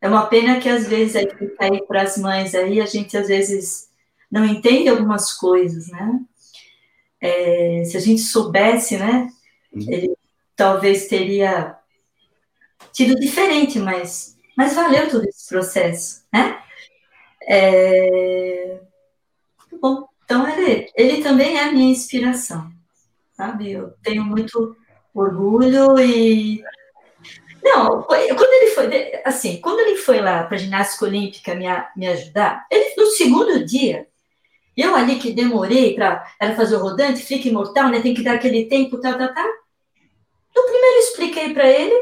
É uma pena que às vezes aí fica aí para as mães aí, a gente às vezes não entende algumas coisas, né? É, se a gente soubesse, né? Uhum. Ele talvez teria tido diferente, mas mas valeu todo esse processo, né? É... Bom, então ele, ele também é a minha inspiração, sabe? Eu tenho muito orgulho e não, quando ele foi, assim, quando ele foi lá para a ginástica olímpica me, me ajudar, ele no segundo dia, eu ali que demorei para ela fazer o rodante, fica imortal, né? Tem que dar aquele tempo, tal, tal, tal. No primeiro expliquei para ele,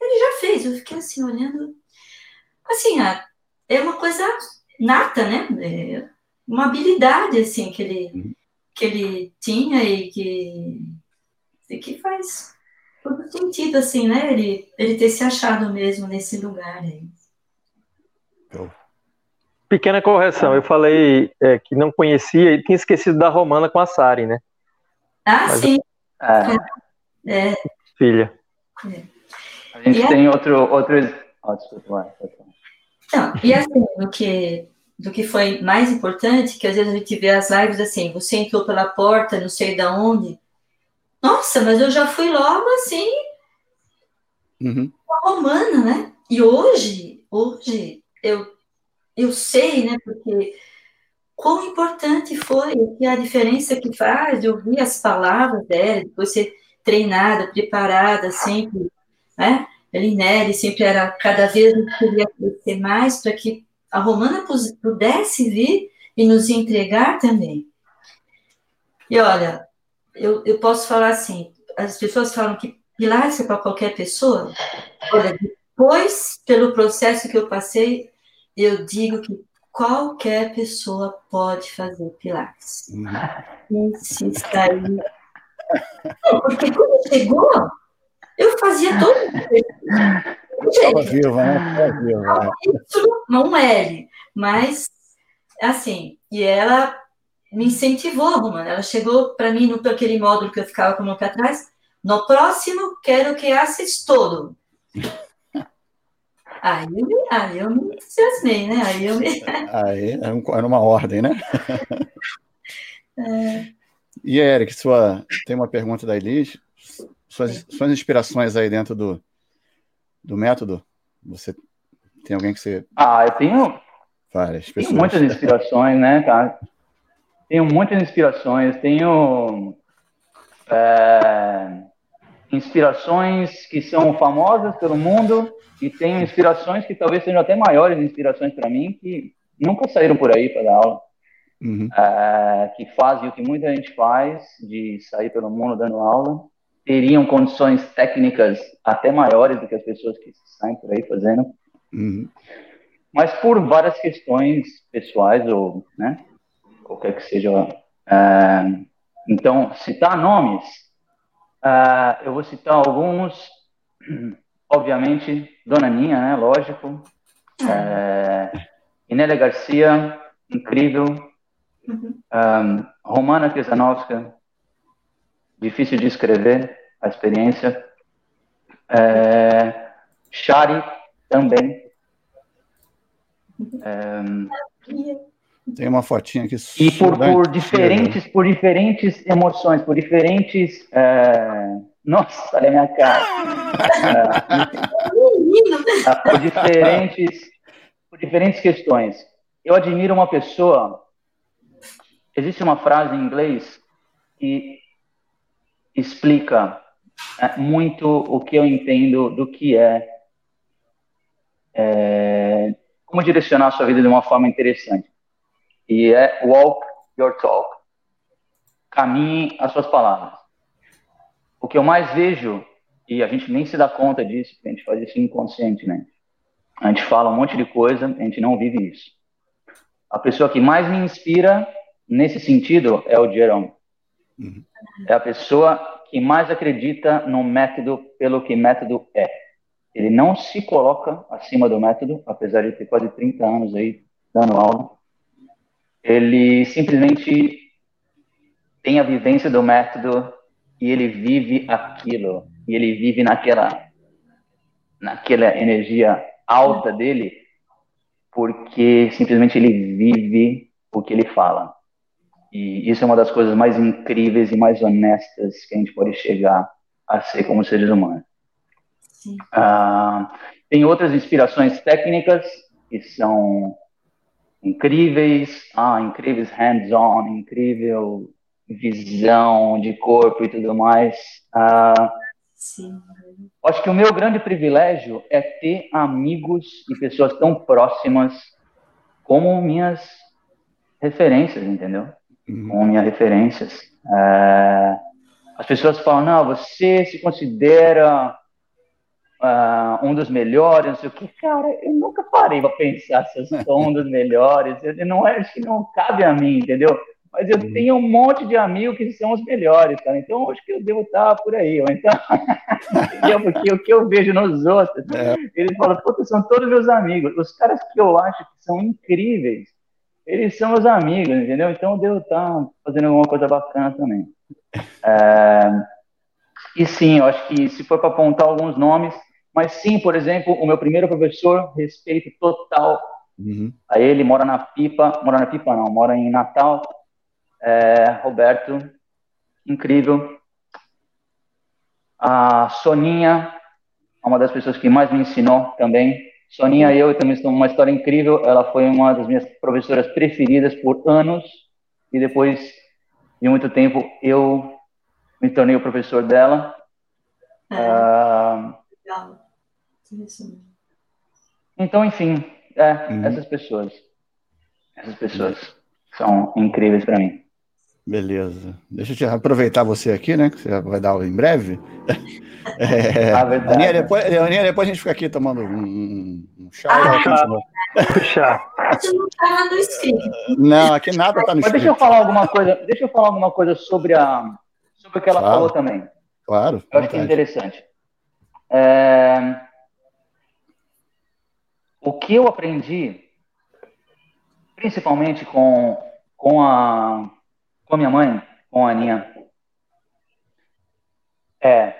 ele já fez. Eu fiquei assim olhando, assim, é uma coisa nata, né? É uma habilidade, assim, que ele, uhum. que ele tinha e que, e que faz todo sentido, assim, né? Ele, ele ter se achado mesmo nesse lugar aí. Pequena correção, eu falei é, que não conhecia e tinha esquecido da Romana com a Sari, né? Ah, Mas sim. Eu... É. é. Filha. É. A gente e tem é... outro, outro... Oh, desculpa, então, e assim, do que, do que foi mais importante, que às vezes a gente vê as lives assim, você entrou pela porta, não sei da onde. Nossa, mas eu já fui logo assim, uhum. romana, né? E hoje, hoje, eu, eu sei, né, porque quão importante foi, que a diferença que faz de ouvir as palavras dela, depois ser treinada, preparada, sempre, né? Linelli sempre era cada vez queria crescer mais para que a Romana pudesse vir e nos entregar também. E olha, eu, eu posso falar assim, as pessoas falam que Pilates é para qualquer pessoa. Olha, depois, pelo processo que eu passei, eu digo que qualquer pessoa pode fazer Pilates. Uhum. Se aí. porque quando chegou, eu fazia todo. Estava viva, né? viva. Né? Isso não é, mas assim, e ela me incentivou, Romana. Ela chegou para mim no aquele módulo que eu ficava com o pé atrás. No próximo, quero que haces todo. Aí, aí eu me entusiasmei, né? Aí eu me... *laughs* Aí era uma ordem, né? É... E Eric, sua... tem uma pergunta da Elis suas, suas inspirações aí dentro do, do método? Você tem alguém que você. Ah, eu tenho. Várias pessoas. Tenho muitas inspirações, né, cara? Tenho muitas inspirações. Tenho. É, inspirações que são famosas pelo mundo e tenho inspirações que talvez sejam até maiores inspirações para mim que nunca saíram por aí para dar aula. Uhum. É, que fazem o que muita gente faz de sair pelo mundo dando aula teriam condições técnicas até maiores do que as pessoas que saem por aí fazendo. Uhum. Mas por várias questões pessoais ou, né, qualquer que seja. Uh, então, citar nomes, uh, eu vou citar alguns, obviamente, Dona Ninha, né, lógico, uh, Inélia Garcia, incrível, um, uhum. Romana Kiesanowska, difícil de escrever a experiência. É, Shari também. É, Tem uma fotinha aqui. E por, por diferentes, por diferentes emoções, por diferentes. É, nossa, olha a minha cara. é, por, diferentes, por diferentes questões. Eu admiro uma pessoa. Existe uma frase em inglês que explica é, muito o que eu entendo do que é, é como direcionar a sua vida de uma forma interessante. E é walk your talk. Caminhe as suas palavras. O que eu mais vejo, e a gente nem se dá conta disso, a gente faz isso inconscientemente. A gente fala um monte de coisa, a gente não vive isso. A pessoa que mais me inspira nesse sentido é o Jerome. Uhum. É a pessoa que mais acredita no método pelo que método é. Ele não se coloca acima do método, apesar de ter quase 30 anos aí dando aula. Ele simplesmente tem a vivência do método e ele vive aquilo, e ele vive naquela naquela energia alta dele, porque simplesmente ele vive o que ele fala. E isso é uma das coisas mais incríveis e mais honestas que a gente pode chegar a ser como seres humanos. Ah, tem outras inspirações técnicas que são incríveis, ah, incríveis hands-on, incrível visão de corpo e tudo mais. Ah, Sim. Acho que o meu grande privilégio é ter amigos e pessoas tão próximas como minhas referências, entendeu? Uhum. Como minhas referências. É, as pessoas falam, não, você se considera uh, um dos melhores, não sei o que. Cara, eu nunca parei para pensar se eu sou um dos melhores. Eu, não é, acho que não cabe a mim, entendeu? mas eu uhum. tenho um monte de amigos que são os melhores, cara. Então, acho que eu devo estar por aí. Ou então? *laughs* Porque o que eu vejo nos outros, é. eles falam, puta, são todos meus amigos. Os caras que eu acho que são incríveis, eles são os amigos, entendeu? Então, eu devo estar fazendo alguma coisa bacana também. É... E sim, eu acho que se for para apontar alguns nomes, mas sim, por exemplo, o meu primeiro professor, respeito total uhum. a ele, mora na Pipa, mora na Pipa não, mora em Natal, é, Roberto, incrível. A Soninha, uma das pessoas que mais me ensinou também. Soninha e eu temos uma história incrível. Ela foi uma das minhas professoras preferidas por anos. E depois de muito tempo, eu me tornei o professor dela. Ah, então, enfim, é, uhum. essas pessoas. Essas pessoas são incríveis para mim. Beleza. Deixa eu te aproveitar você aqui, né? Que você vai dar aula em breve. *laughs* É, ah, Aninha, depois, Aninha, depois a gente fica aqui tomando um, um chá. Ah, chá. *laughs* chá. Não, aqui nada está no Mas deixa eu falar alguma coisa. Deixa eu falar alguma coisa sobre a sobre o que ela claro. falou também. Claro. Eu acho que é interessante. É... O que eu aprendi, principalmente com com a com a minha mãe, com a Aninha, é,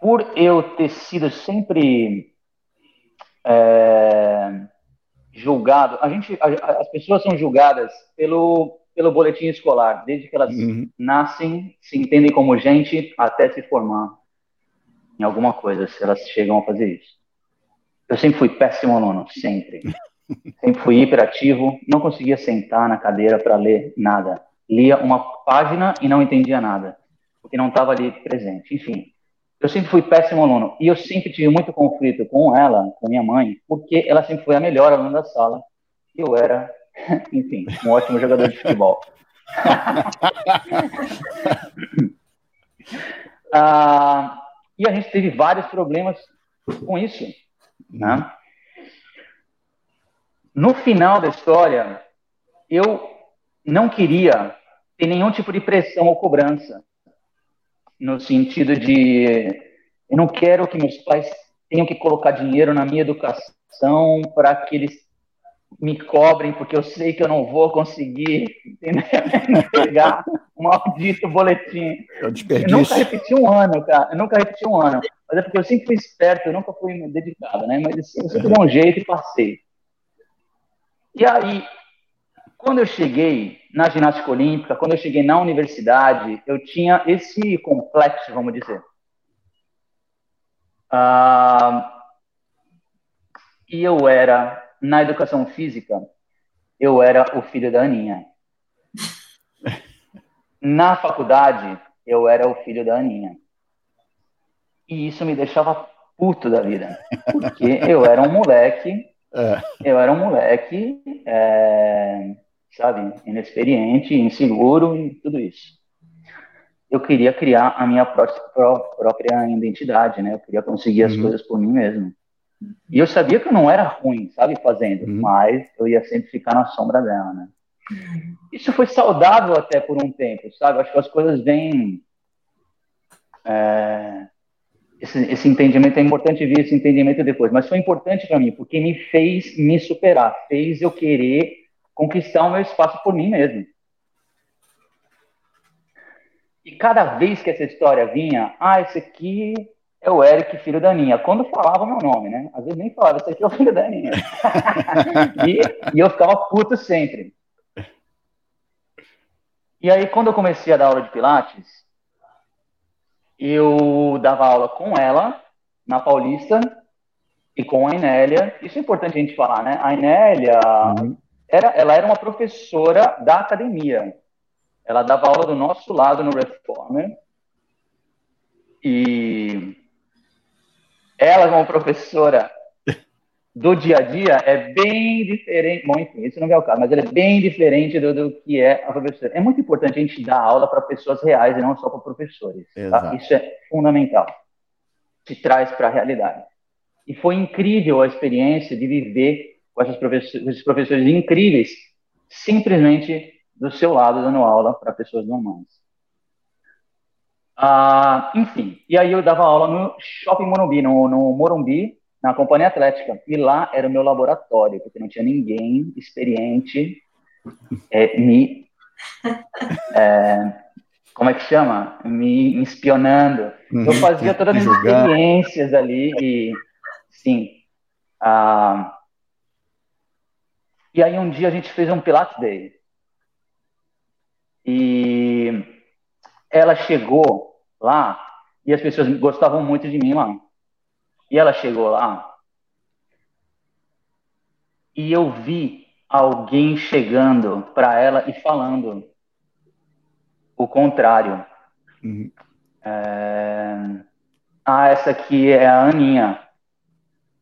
por eu ter sido sempre é, julgado, a gente, a, as pessoas são julgadas pelo, pelo boletim escolar, desde que elas uhum. nascem, se entendem como gente, até se formar em alguma coisa, se elas chegam a fazer isso. Eu sempre fui péssimo aluno, sempre. *laughs* sempre fui hiperativo, não conseguia sentar na cadeira para ler nada lia uma página e não entendia nada, porque não estava ali presente. Enfim, eu sempre fui péssimo aluno e eu sempre tive muito conflito com ela, com minha mãe, porque ela sempre foi a melhor aluna da sala e eu era, *laughs* enfim, um ótimo jogador de futebol. *laughs* ah, e a gente teve vários problemas com isso. Né? No final da história, eu não queria ter nenhum tipo de pressão ou cobrança, no sentido de eu não quero que meus pais tenham que colocar dinheiro na minha educação para que eles me cobrem, porque eu sei que eu não vou conseguir *laughs* pegar um maldito boletim. Eu, eu nunca repeti um ano, cara. Eu nunca repeti um ano. Mas é porque eu sempre fui esperto, eu nunca fui dedicado, né? Mas assim, eu sempre dei um jeito e passei. E aí, quando eu cheguei na ginástica olímpica, quando eu cheguei na universidade, eu tinha esse complexo, vamos dizer. Uh, e eu era, na educação física, eu era o filho da Aninha. *laughs* Na faculdade, eu era o filho da Aninha. E isso me deixava puto da vida. Porque eu era um moleque, *laughs* é. eu era um moleque, é, sabe, inexperiente, inseguro e tudo isso. Eu queria criar a minha pró própria identidade, né? Eu queria conseguir as uhum. coisas por mim mesmo. E eu sabia que eu não era ruim, sabe, fazendo, uhum. mas eu ia sempre ficar na sombra dela, né? Isso foi saudável até por um tempo, sabe? Acho que as coisas vêm. É, esse, esse, entendimento é importante vir esse entendimento depois, mas foi importante para mim porque me fez me superar, fez eu querer conquistar o meu espaço por mim mesmo. E cada vez que essa história vinha, ah, esse aqui é o Eric, filho da Aninha. Quando falava meu nome, né? Às vezes nem falava, esse aqui é o filho da Aninha. *laughs* e, e eu ficava puto sempre. E aí, quando eu comecei a dar aula de Pilates, eu dava aula com ela, na Paulista, e com a Inélia. Isso é importante a gente falar, né? A Inélia, uhum. Era, ela era uma professora da academia. Ela dava aula do nosso lado no Reformer. E ela como professora do dia a dia é bem diferente. Bom, enfim, isso não é o caso, mas ela é bem diferente do, do que é a professora. É muito importante a gente dar aula para pessoas reais e não só para professores. Tá? Isso é fundamental. Se traz para a realidade. E foi incrível a experiência de viver com esses professores, esses professores incríveis, simplesmente do seu lado, dando aula para pessoas normais. Ah, enfim, e aí eu dava aula no Shopping Morumbi, no, no Morumbi, na Companhia Atlética. E lá era o meu laboratório, porque não tinha ninguém experiente é, me. *laughs* É, como é que chama? Me, me espionando. Eu uhum. fazia todas as experiências ali e. Sim. Ah, e aí um dia a gente fez um Pilates Day. E ela chegou lá e as pessoas gostavam muito de mim lá. E ela chegou lá e eu vi alguém chegando para ela e falando o contrário. Uhum. É... Ah, essa aqui é a Aninha,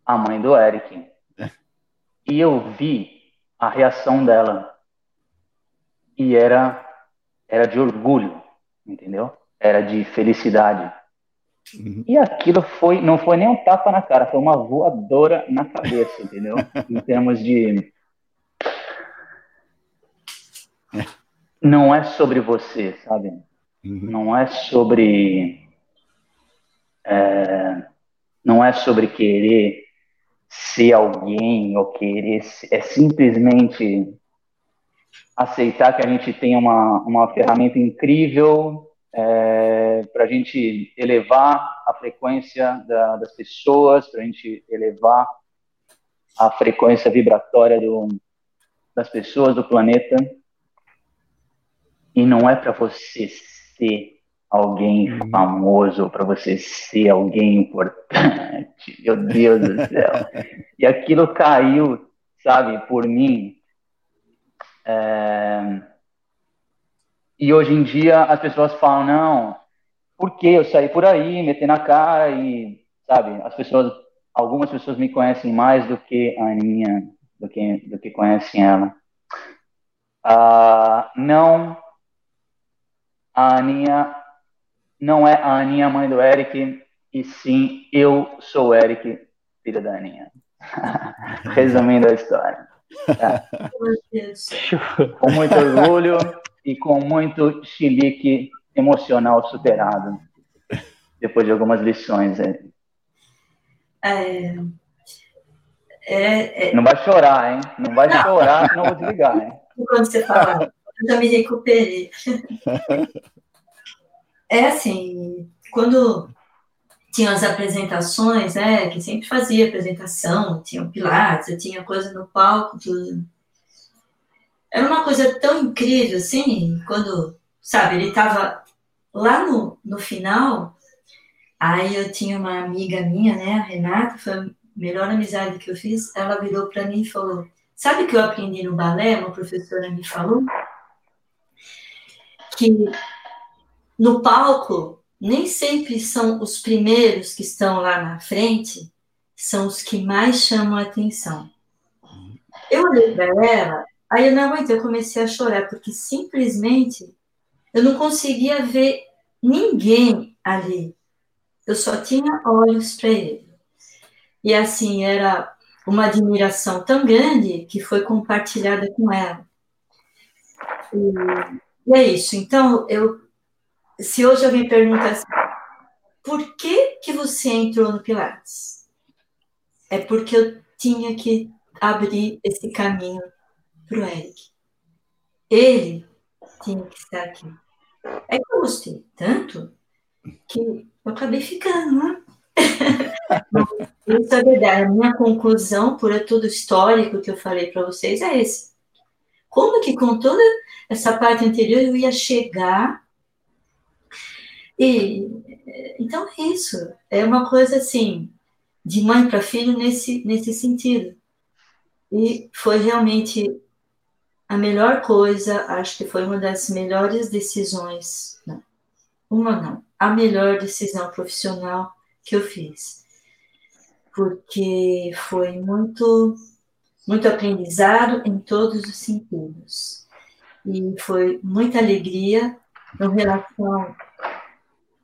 a mãe do Eric. É. E eu vi a reação dela. E era, era de orgulho entendeu? Era de felicidade. Uhum. E aquilo foi, não foi nem um tapa na cara, foi uma voadora na cabeça, entendeu? em termos de. Não é sobre você, sabe? Uhum. Não é sobre. É, não é sobre querer ser alguém ou querer. É simplesmente aceitar que a gente tem uma, uma ferramenta incrível é, para a gente elevar a frequência da, das pessoas, para a gente elevar a frequência vibratória do, das pessoas, do planeta. E não é para você ser alguém uhum. famoso, para você ser alguém importante. *laughs* Meu Deus do céu. E aquilo caiu, sabe, por mim, é... E hoje em dia as pessoas falam, não, por que eu saí por aí, meter na cara e, sabe, as pessoas, algumas pessoas me conhecem mais do que a Aninha, do que, do que conhecem ela. Ah, não, a Aninha não é a Aninha mãe do Eric, e sim eu sou o Eric, filho da Aninha. *laughs* Resumindo a história. É. com muito orgulho e com muito chilique emocional superado, depois de algumas lições. É, é, é, não vai chorar, hein? Não vai não. chorar, senão vou desligar, hein? Quando você fala, eu já me recuperei. *laughs* É assim, quando tinha as apresentações, né, que sempre fazia apresentação, tinha Pilates, tinha coisa no palco, tudo. Era uma coisa tão incrível, assim, quando, sabe, ele estava lá no, no final, Aí eu tinha uma amiga minha, né, a Renata, foi a melhor amizade que eu fiz. Ela virou para mim e falou: Sabe o que eu aprendi no balé? Uma professora me falou que no palco nem sempre são os primeiros que estão lá na frente, são os que mais chamam a atenção. Eu olhei para ela, aí eu não aguentei, eu comecei a chorar, porque simplesmente eu não conseguia ver ninguém ali. Eu só tinha olhos para ele. E assim, era uma admiração tão grande que foi compartilhada com ela. E, e é isso. Então, eu, se hoje alguém pergunta assim, por que, que você entrou no Pilates? É porque eu tinha que abrir esse caminho para o Eric. Ele tinha que estar aqui. É que eu gostei tanto que eu acabei ficando, né? *laughs* Isso é verdade. A minha conclusão, por todo o histórico que eu falei para vocês, é esse. Como que com toda essa parte anterior eu ia chegar e então é isso. É uma coisa assim de mãe para filho nesse nesse sentido. E foi realmente a melhor coisa, acho que foi uma das melhores decisões, não, uma não, a melhor decisão profissional que eu fiz. Porque foi muito, muito aprendizado em todos os sentidos. E foi muita alegria em relação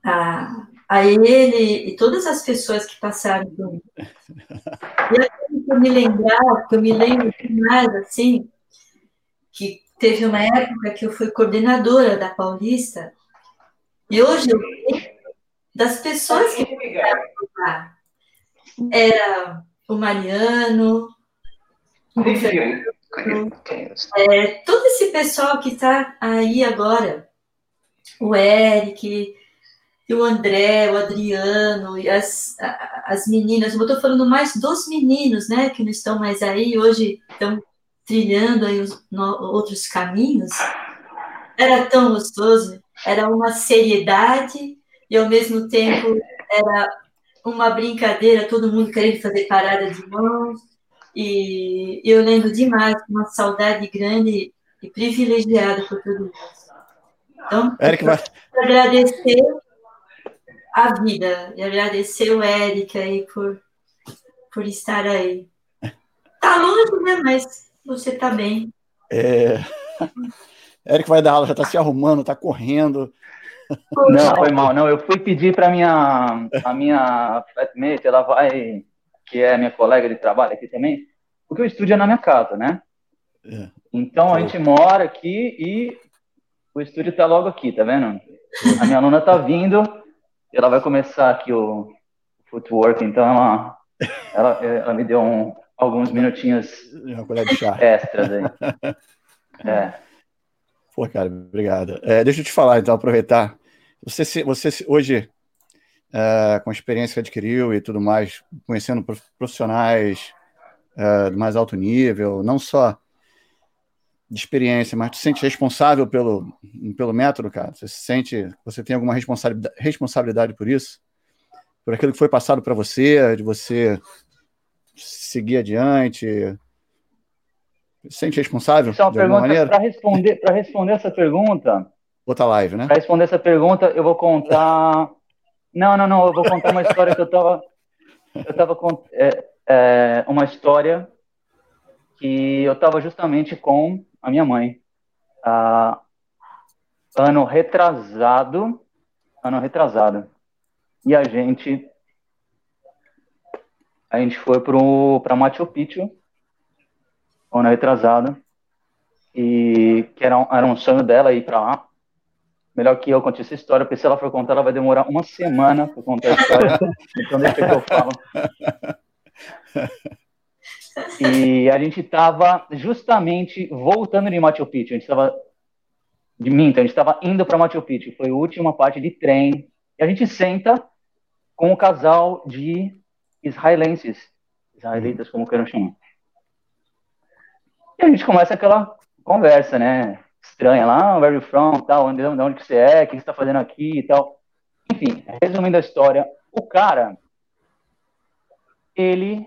a, a ele e todas as pessoas que passaram por mim. E eu me lembrar, que eu me lembro mais assim, que teve uma época que eu fui coordenadora da Paulista, e hoje eu das pessoas que ficaram lá. Era o Mariano, o Fernando, é, todo esse pessoal que está aí agora, o Eric, e o André, o Adriano, e as, as meninas, eu estou falando mais dos meninos, né, que não estão mais aí, hoje estão trilhando aí os, no, outros caminhos. Era tão gostoso, era uma seriedade e ao mesmo tempo era uma brincadeira, todo mundo querendo fazer parada de mãos. E eu lembro demais, uma saudade grande e privilegiada por tudo isso. Então, Eric, vai... agradecer a vida e agradecer o Eric aí por, por estar aí. Tá longe, né? Mas você tá bem. É... *laughs* Eric vai dar aula, já tá se arrumando, tá correndo. Não, foi mal. Não, eu fui pedir para minha a minha flatmate, ela vai, que é minha colega de trabalho aqui também, porque o estúdio é na minha casa, né? É. Então a gente mora aqui e o estúdio tá logo aqui, tá vendo? A minha aluna tá vindo, ela vai começar aqui o footwork, então ela, ela, ela me deu um, alguns minutinhos *laughs* extras aí. *laughs* É. Pô, cara, obrigado. É, deixa eu te falar, então, aproveitar. Você, você hoje, é, com a experiência que adquiriu e tudo mais, conhecendo profissionais é, de mais alto nível, não só de experiência, mas tu se sente responsável pelo, pelo método, cara? Você se sente, você tem alguma responsabilidade, responsabilidade por isso? Por aquilo que foi passado para você, de você seguir adiante? Se sente responsável? Isso é uma pergunta para responder, responder essa pergunta. Outra live, né? Para responder essa pergunta, eu vou contar. *laughs* não, não, não. Eu vou contar uma história que eu estava, eu estava com é, é, uma história que eu estava justamente com a minha mãe. Ah, ano retrasado, ano retrasado. E a gente a gente foi para Machu Picchu ano retrasado, e que era um, era um sonho dela ir para lá. Melhor que eu conte essa história, porque se ela for contar, ela vai demorar uma semana para contar a história. então deixa que eu falo. *laughs* E a gente estava justamente voltando de Machu Picchu. A gente estava de Minta, a gente estava indo para Machu Picchu. Foi a última parte de trem. E a gente senta com o um casal de israelenses, israelitas, como queiram chamar. E a gente começa aquela conversa, né? Estranha lá, where are you from, tal, onde, onde que você é, o que você está fazendo aqui e tal. Enfim, resumindo a história, O cara, ele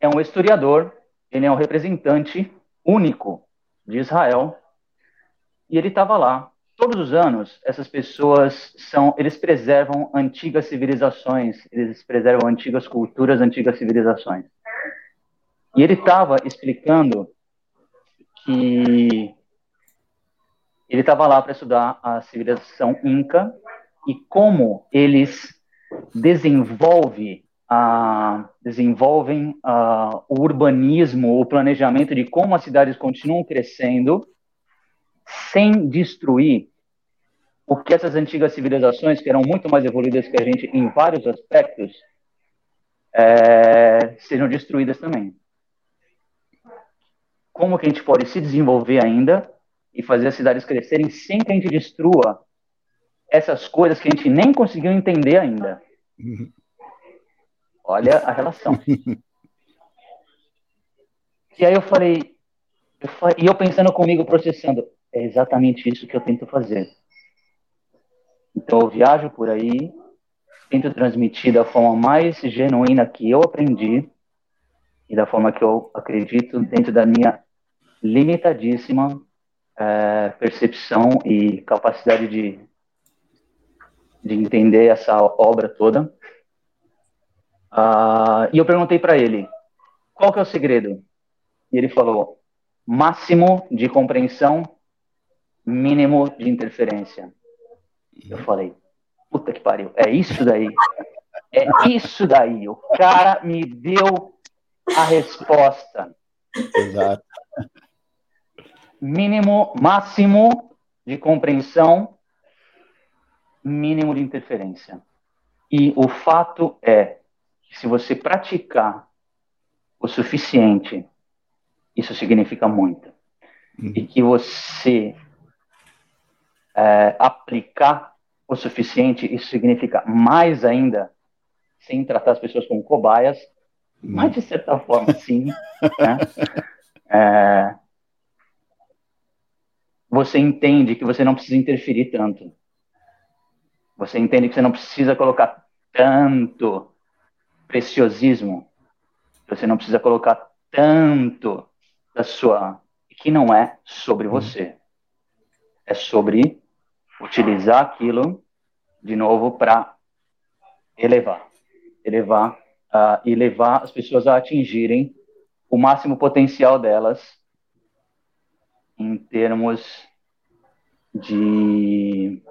é um historiador, ele é um representante único de Israel, e ele estava lá. Todos os anos, essas pessoas são, eles preservam antigas civilizações, eles preservam antigas culturas, antigas civilizações. E ele estava explicando que ele estava lá para estudar a civilização inca e como eles desenvolve, uh, desenvolvem uh, o urbanismo, o planejamento de como as cidades continuam crescendo sem destruir o que essas antigas civilizações, que eram muito mais evoluídas que a gente em vários aspectos, é, sejam destruídas também. Como que a gente pode se desenvolver ainda e fazer as cidades crescerem sem que a gente destrua essas coisas que a gente nem conseguiu entender ainda. Olha a relação. *laughs* e aí eu falei, eu falei, e eu pensando comigo, processando, é exatamente isso que eu tento fazer. Então eu viajo por aí, tento transmitir da forma mais genuína que eu aprendi e da forma que eu acredito dentro da minha limitadíssima é, percepção e capacidade de, de entender essa obra toda. Uh, e eu perguntei para ele, qual que é o segredo? E ele falou, máximo de compreensão, mínimo de interferência. Eu falei, puta que pariu, é isso daí. É isso daí. O cara me deu a resposta. Exato mínimo, máximo de compreensão, mínimo de interferência. E o fato é se você praticar o suficiente, isso significa muito. Uhum. E que você é, aplicar o suficiente, isso significa mais ainda, sem tratar as pessoas como cobaias, uhum. mas de certa forma, sim. né? *laughs* é, você entende que você não precisa interferir tanto. Você entende que você não precisa colocar tanto preciosismo. Você não precisa colocar tanto da sua. que não é sobre uhum. você. É sobre utilizar aquilo, de novo, para elevar. Elevar uh, e levar as pessoas a atingirem o máximo potencial delas em termos de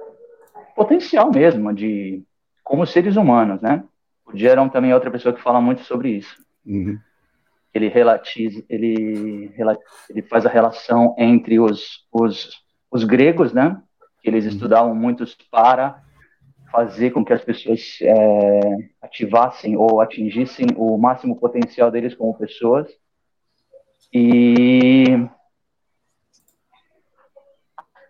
potencial mesmo, de como seres humanos, né? O Jerome também é outra pessoa que fala muito sobre isso. Uhum. Ele relatiza, ele, ele faz a relação entre os, os, os gregos, né? Que eles uhum. estudavam muitos para fazer com que as pessoas é, ativassem ou atingissem o máximo potencial deles como pessoas. E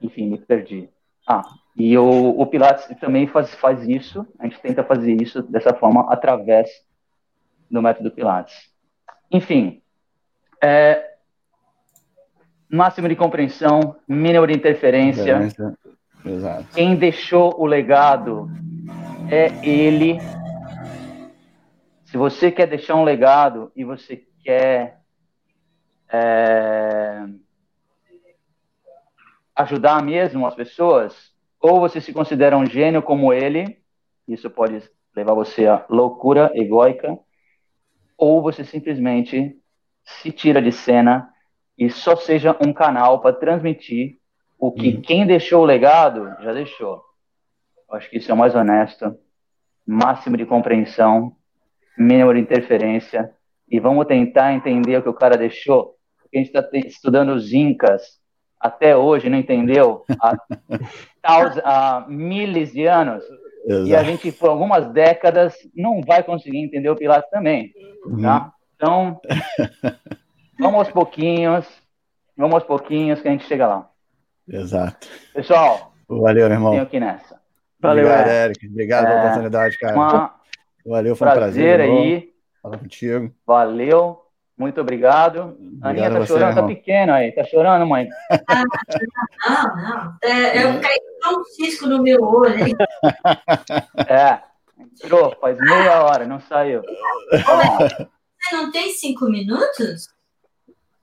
enfim, me perdi. Ah, e o, o Pilates também faz, faz isso, a gente tenta fazer isso dessa forma através do método Pilates. Enfim, é, máximo de compreensão, mínimo de interferência. Exato. Quem deixou o legado é ele. Se você quer deixar um legado e você quer é, ajudar mesmo as pessoas, ou você se considera um gênio como ele, isso pode levar você à loucura egóica, ou você simplesmente se tira de cena e só seja um canal para transmitir o que uhum. quem deixou o legado já deixou. Acho que isso é o mais honesto, máximo de compreensão, mínimo de interferência, e vamos tentar entender o que o cara deixou. Porque a gente está estudando os incas, até hoje não entendeu há, *laughs* há milhares de anos. Exato. E a gente, por algumas décadas, não vai conseguir entender o Pilates também. Tá? Uhum. Então, vamos aos pouquinhos, vamos aos pouquinhos que a gente chega lá. Exato. Pessoal, valeu, meu irmão. Tenho aqui nessa. Valeu, Obrigado, Eric. Obrigado pela é, oportunidade, cara. Uma... Valeu, foi um prazer. prazer aí. Falar contigo. Valeu. Muito obrigado. obrigado Aninha tá você, chorando, irmão. tá pequeno aí. Tá chorando, mãe? Ah, não, não. É, eu caí um cisco no meu olho. *laughs* É. Entrou faz meia hora, não saiu. Você não tem cinco minutos?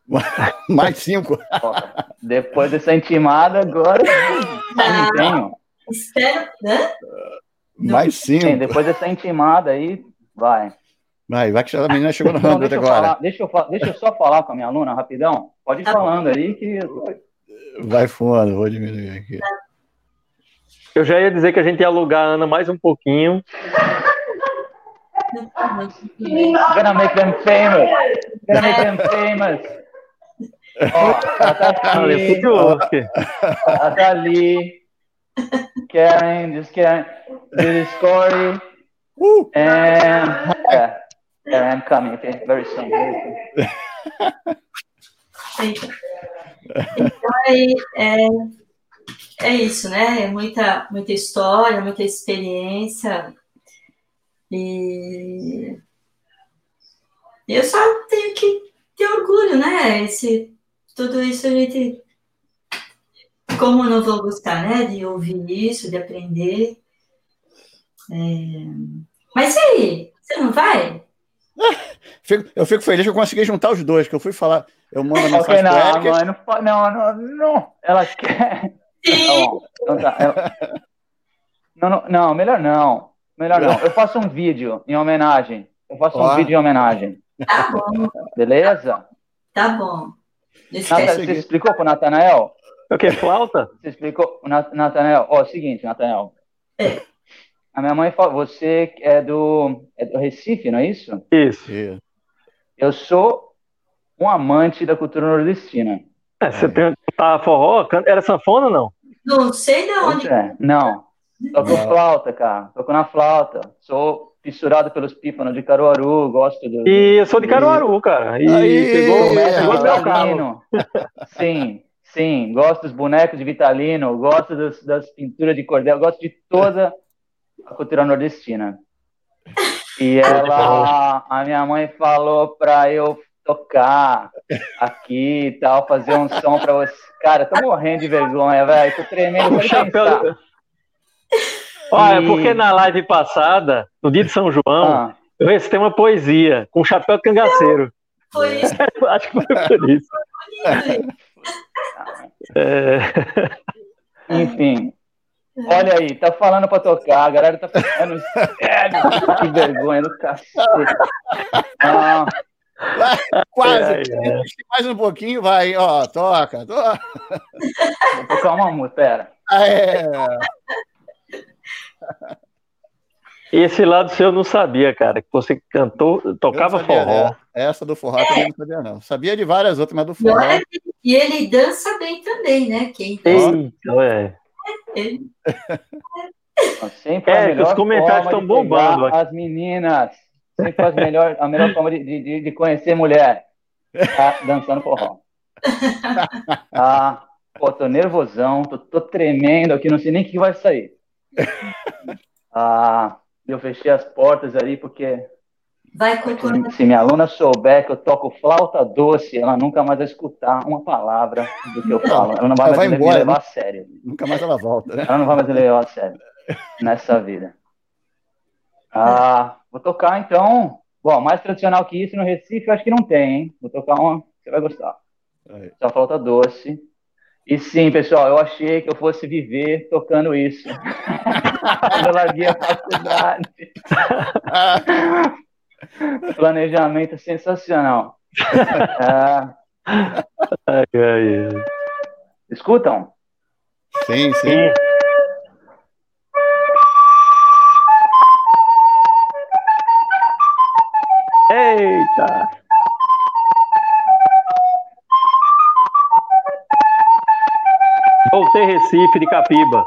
*laughs* Mais cinco. depois dessa intimada, agora não tenho. Espero. Hã? Mais cinco. Sim, depois dessa intimada aí, vai. Vai, vai que a menina chegou no então, deixa agora. Falar, deixa, eu, deixa eu só falar com a minha aluna rapidão. Pode ir tá falando aí que. Vai fundo, vou diminuir aqui. Eu já ia dizer que a gente ia alugar a Ana mais um pouquinho. Gonna make them famous. Gonna make them famous. Ó, ela tá aqui. Ela tá ali. Karen, just Karen. This story. Uh. And yeah, I'm coming. Okay, very soon. Very soon. Então, é, é isso, né? É muita, muita história, muita experiência. E eu só tenho que ter orgulho, né? Esse, tudo isso a gente. Como não vou gostar, né? De ouvir isso, de aprender. É... Mas e aí? Você não vai? *laughs* eu fico feliz que eu consegui juntar os dois, que eu fui falar. Eu mando a mensagem okay, não, não, não, não, não, ela quer. Tá tá, ela... não, não, não, melhor não. Melhor não. Eu faço um vídeo em homenagem. Eu faço um vídeo em homenagem. Tá bom. Beleza? Tá bom. Nata, você explicou pro Natanael? O que? Flauta? Você explicou, Natanael? Ó, oh, é o seguinte, Natanael. É. A minha mãe falou, você é do, é do Recife, não é isso? Isso. Eu sou um amante da cultura nordestina. É, você tem, tá forró? Era sanfona ou não? Não sei de onde. É. Não. Toco flauta, cara. Toco na flauta. Sou fissurado pelos pífanos de Caruaru, gosto do. E eu sou de Caruaru, cara. E Aí, pegou, pegou meu carro. Sim, sim. Gosto dos bonecos de Vitalino, gosto das, das pinturas de cordel, gosto de toda a cultura nordestina. E *laughs* ela, a minha mãe falou para eu tocar aqui e tal, fazer um som para você. Cara, tô morrendo de vergonha, velho. Tô tremendo. O chapéu. Olha, e... porque na live passada, no dia de São João, ah. eu recitei uma poesia com um chapéu de cangaceiro. Foi isso. *laughs* Acho que foi por isso. É... Enfim, Olha aí, tá falando pra tocar, a galera tá ficando sério. *laughs* que vergonha do cacete. Ah. Quase. Mais um pouquinho, vai, ó, toca, toca. Vou tocar uma música, pera. Ah, é. *laughs* Esse lado seu eu não sabia, cara, que você cantou, tocava sabia, forró. É. Essa do forró é. também não sabia, não. Sabia de várias outras, mas do forró. E ele dança bem também, né? Quem dança. Eita, é. Sempre é, os comentários estão bombando. As meninas. Sempre faz melhor, a melhor forma de, de, de conhecer mulher. Tá dançando forró. *laughs* Ah, pô, tô nervosão, tô, tô tremendo aqui, não sei nem o que vai sair. Ah, eu fechei as portas ali porque Vai Se minha aluna souber que eu toco flauta doce, ela nunca mais vai escutar uma palavra do que eu falo. Ela não vai mais me levar né? a sério. Nunca mais ela volta, né? Ela não vai mais me levar a sério nessa vida. Ah, vou tocar então. Bom, mais tradicional que isso no Recife, eu acho que não tem, hein? Vou tocar uma, você vai gostar. Aí. Só flauta doce. E sim, pessoal, eu achei que eu fosse viver tocando isso. *laughs* Quando eu larguei a faculdade. *laughs* Planejamento sensacional. *laughs* É... Escutam? Sim, sim. sim. Eita! Voltei Recife de Capiba.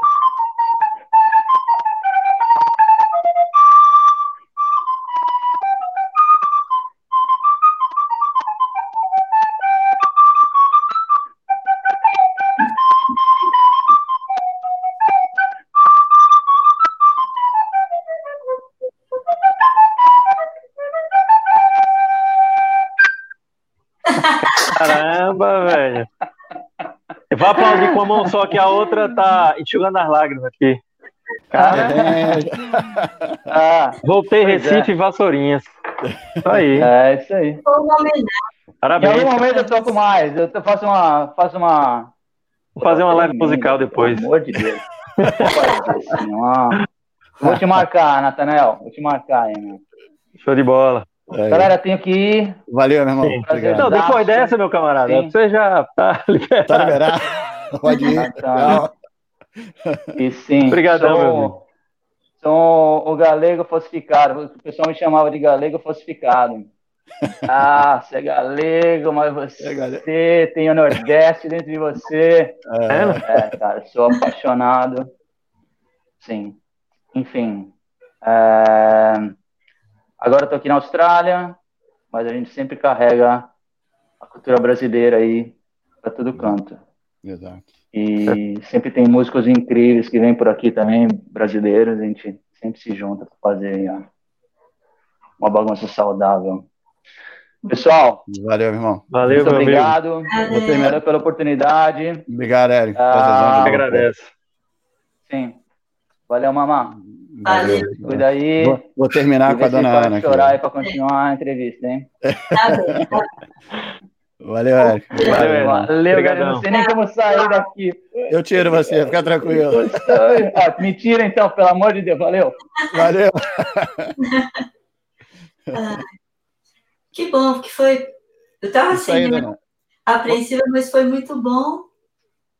Vou aplaudir com a mão só que a outra tá enxugando as lágrimas aqui. Cara, ah, voltei Recife é. e Vassourinhas. Isso aí. É, isso aí. Parabéns. Em algum momento eu toco mais. Eu faço uma. Faço uma... Vou fazer uma live musical depois. Pelo amor de Deus. Vou te marcar, Natanel. Vou te marcar aí, meu. Show de bola. É. Galera, tenho que ir. Valeu, meu irmão. Então, depois dessa, meu camarada, Sim. você já tá *laughs* liberado. Tá liberado. Pode ir. Então, e sim. Obrigadão, sou, meu Sou o galego falsificado. O pessoal me chamava de galego falsificado. *laughs* Ah, você é galego, mas você é galego. tem o Nordeste dentro de você. É, é cara, sou apaixonado. Sim. Enfim. É... Agora estou aqui na Austrália, mas a gente sempre carrega a cultura brasileira aí para todo canto. Exato. E sempre tem músicos incríveis que vêm por aqui também, brasileiros, a gente sempre se junta para fazer uma bagunça saudável. Pessoal, valeu, irmão. Valeu, muito obrigado. Valeu pela oportunidade. Obrigado, Eric. Ah, agradece. Sim. Valeu, mamá. Valeu. Cuida aí. Vou, vou terminar com a dona Ana. chorar para continuar a entrevista, hein? Tá. Tá Valeu, Eric. Valeu, Valeu galera. Não sei nem como sair daqui. Eu tiro você, fica tranquilo. Ah, me tira então, pelo amor de Deus. Valeu. Valeu. Ah, que bom, que foi. Eu estava assim, né? apreensiva, mas foi muito bom.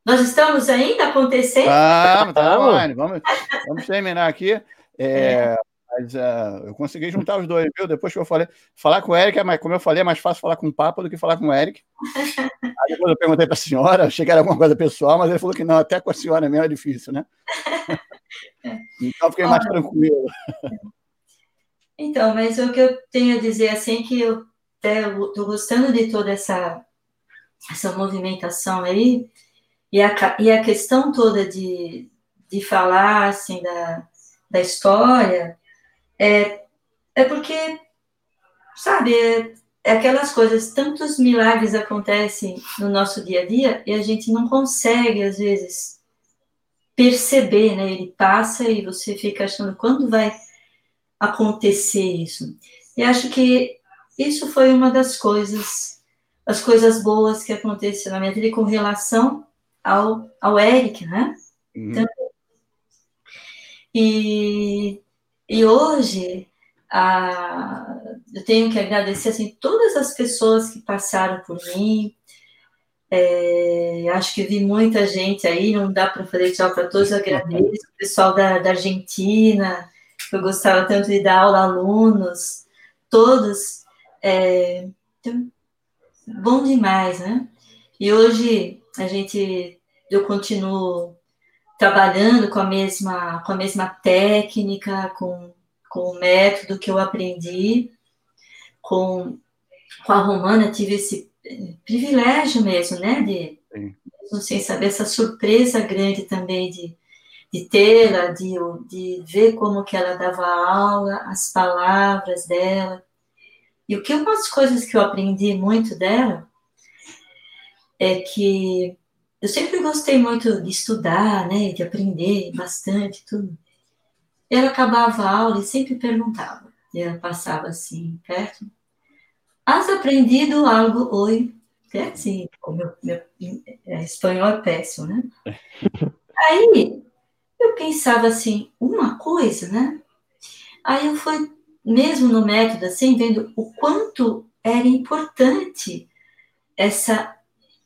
Nós estamos ainda acontecendo? Ah, tá online. Vamos, vamos terminar aqui. É, é. Mas uh, eu consegui juntar os dois, viu? Depois que eu falei, falar com o Eric, é mais, como eu falei, é mais fácil falar com o Papa do que falar com o Eric. *laughs* Aí depois eu perguntei para a senhora, achei que era alguma coisa pessoal, mas ele falou que não, até com a senhora mesmo é difícil, né? *laughs* então fiquei mais tranquilo. Então, mas o que eu tenho a dizer assim que eu estou gostando de toda essa essa movimentação aí e a, e a questão toda de, de falar assim da, da história é, é porque, sabe, é, é aquelas coisas, tantos milagres acontecem no nosso dia a dia e a gente não consegue, às vezes, perceber, né? Ele passa e você fica achando quando vai acontecer isso. E acho que isso foi uma das coisas, as coisas boas que aconteceram na minha vida com relação ao, ao Eric, né? Uhum. Então, e e hoje, a, eu tenho que agradecer assim, todas as pessoas que passaram por mim. É, acho que vi muita gente aí, não dá para fazer tchau para todos, eu agradeço. O pessoal da, da Argentina, eu gostava tanto de dar aula alunos, todos. É, então, bom demais, né? E hoje a gente, eu continuo trabalhando com a mesma, com a mesma técnica, com, com o método que eu aprendi. Com, com a Romana tive esse privilégio mesmo, né, de, não sei saber, essa surpresa grande também de, de tê-la, de, de ver como que ela dava aula, as palavras dela. E o que umas coisas que eu aprendi muito dela é que eu sempre gostei muito de estudar, né, de aprender bastante, tudo. Ela acabava a aula e sempre perguntava, e ela passava assim, perto, has aprendido algo hoje? É assim, o meu, meu é, espanhol é péssimo, né? *laughs* Aí, eu pensava assim, uma coisa, né? Aí eu fui, mesmo no método, assim, vendo o quanto era importante essa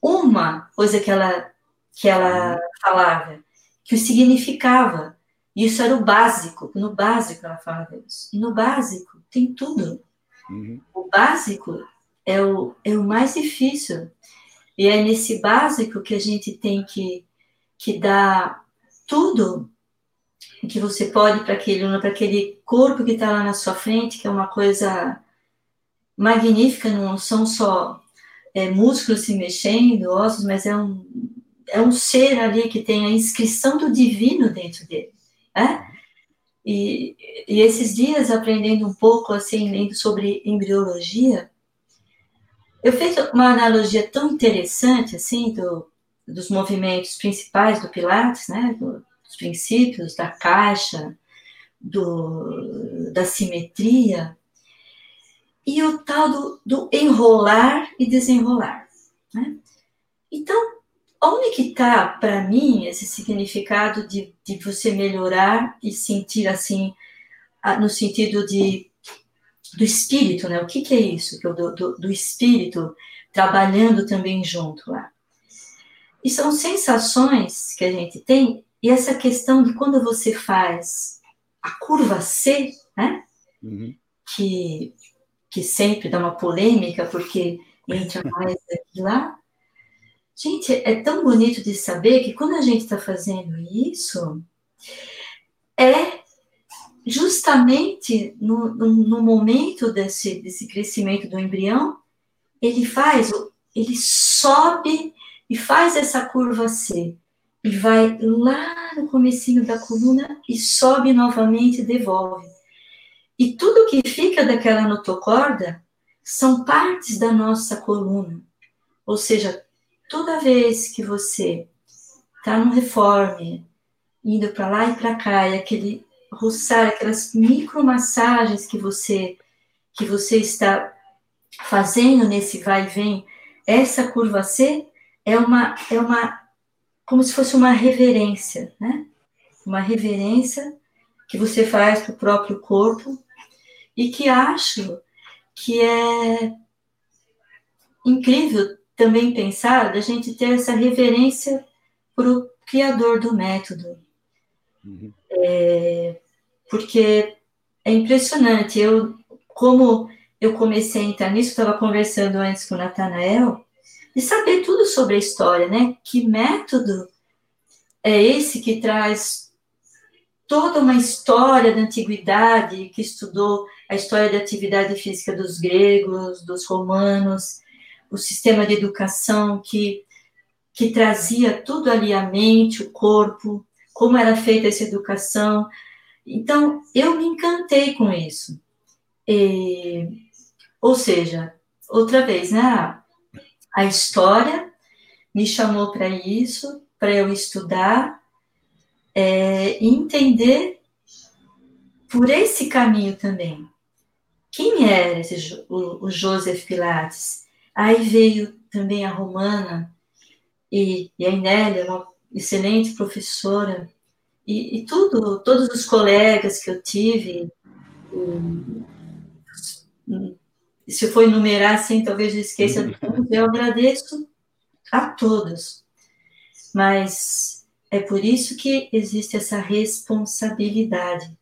uma coisa que ela, que ela falava, que o significava. Isso era o básico. No básico ela falava isso. E no básico tem tudo. Uhum. O básico é o, é o mais difícil. E é nesse básico que a gente tem que, que dar tudo que você pode para aquele, para aquele corpo que está lá na sua frente, que é uma coisa magnífica, não são só é, músculos se mexendo, ossos, mas é um, é um ser ali que tem a inscrição do divino dentro dele. Né? E, e esses dias, aprendendo um pouco, assim, lendo sobre embriologia, eu fiz uma analogia tão interessante, assim, do, dos movimentos principais do Pilates, né, do, os princípios da caixa, do, da simetria, e o tal do, do enrolar e desenrolar. Né? Então, onde que está, para mim, esse significado de, de você melhorar e sentir assim, no sentido de do espírito, né? O que, que é isso? Que do, do, do espírito trabalhando também junto lá. E são sensações que a gente tem, e essa questão de quando você faz a curva C, né? Uhum. Que, que sempre dá uma polêmica, porque entra mais aqui lá. Gente, é tão bonito de saber que quando a gente está fazendo isso, é justamente no, no, no, momento desse, desse crescimento do embrião, ele faz, ele sobe e faz essa curva C e vai lá no comecinho da coluna e sobe novamente e devolve. E tudo que fica daquela notocorda são partes da nossa coluna. Ou seja, toda vez que você está no reforme, indo para lá e para cá, e aquele roçar, aquelas micromassagens que você que você está fazendo nesse vai e vem, essa curva C é uma é uma como se fosse uma reverência, né? Uma reverência que você faz para o próprio corpo e que acho que é incrível também pensar da gente ter essa reverência para o criador do método. Uhum. É, porque é impressionante. Eu, como eu comecei a entrar nisso, estava conversando antes com o Natanael, e saber tudo sobre a história, né? Que método é esse que traz toda uma história da antiguidade, que estudou a história da atividade física dos gregos, dos romanos, o sistema de educação que, que trazia tudo ali a mente, o corpo, como era feita essa educação. Então, eu me encantei com isso. E, ou seja, outra vez, né? A história me chamou para isso, para eu estudar é, e entender por esse caminho também. Quem era esse, o, o Joseph Pilates? Aí veio também a Romana e, e a Inélia, uma excelente professora, e, e, tudo, todos os colegas que eu tive, se eu for enumerar assim, talvez eu esqueça *laughs* eu agradeço a todos. Mas é por isso que existe essa responsabilidade.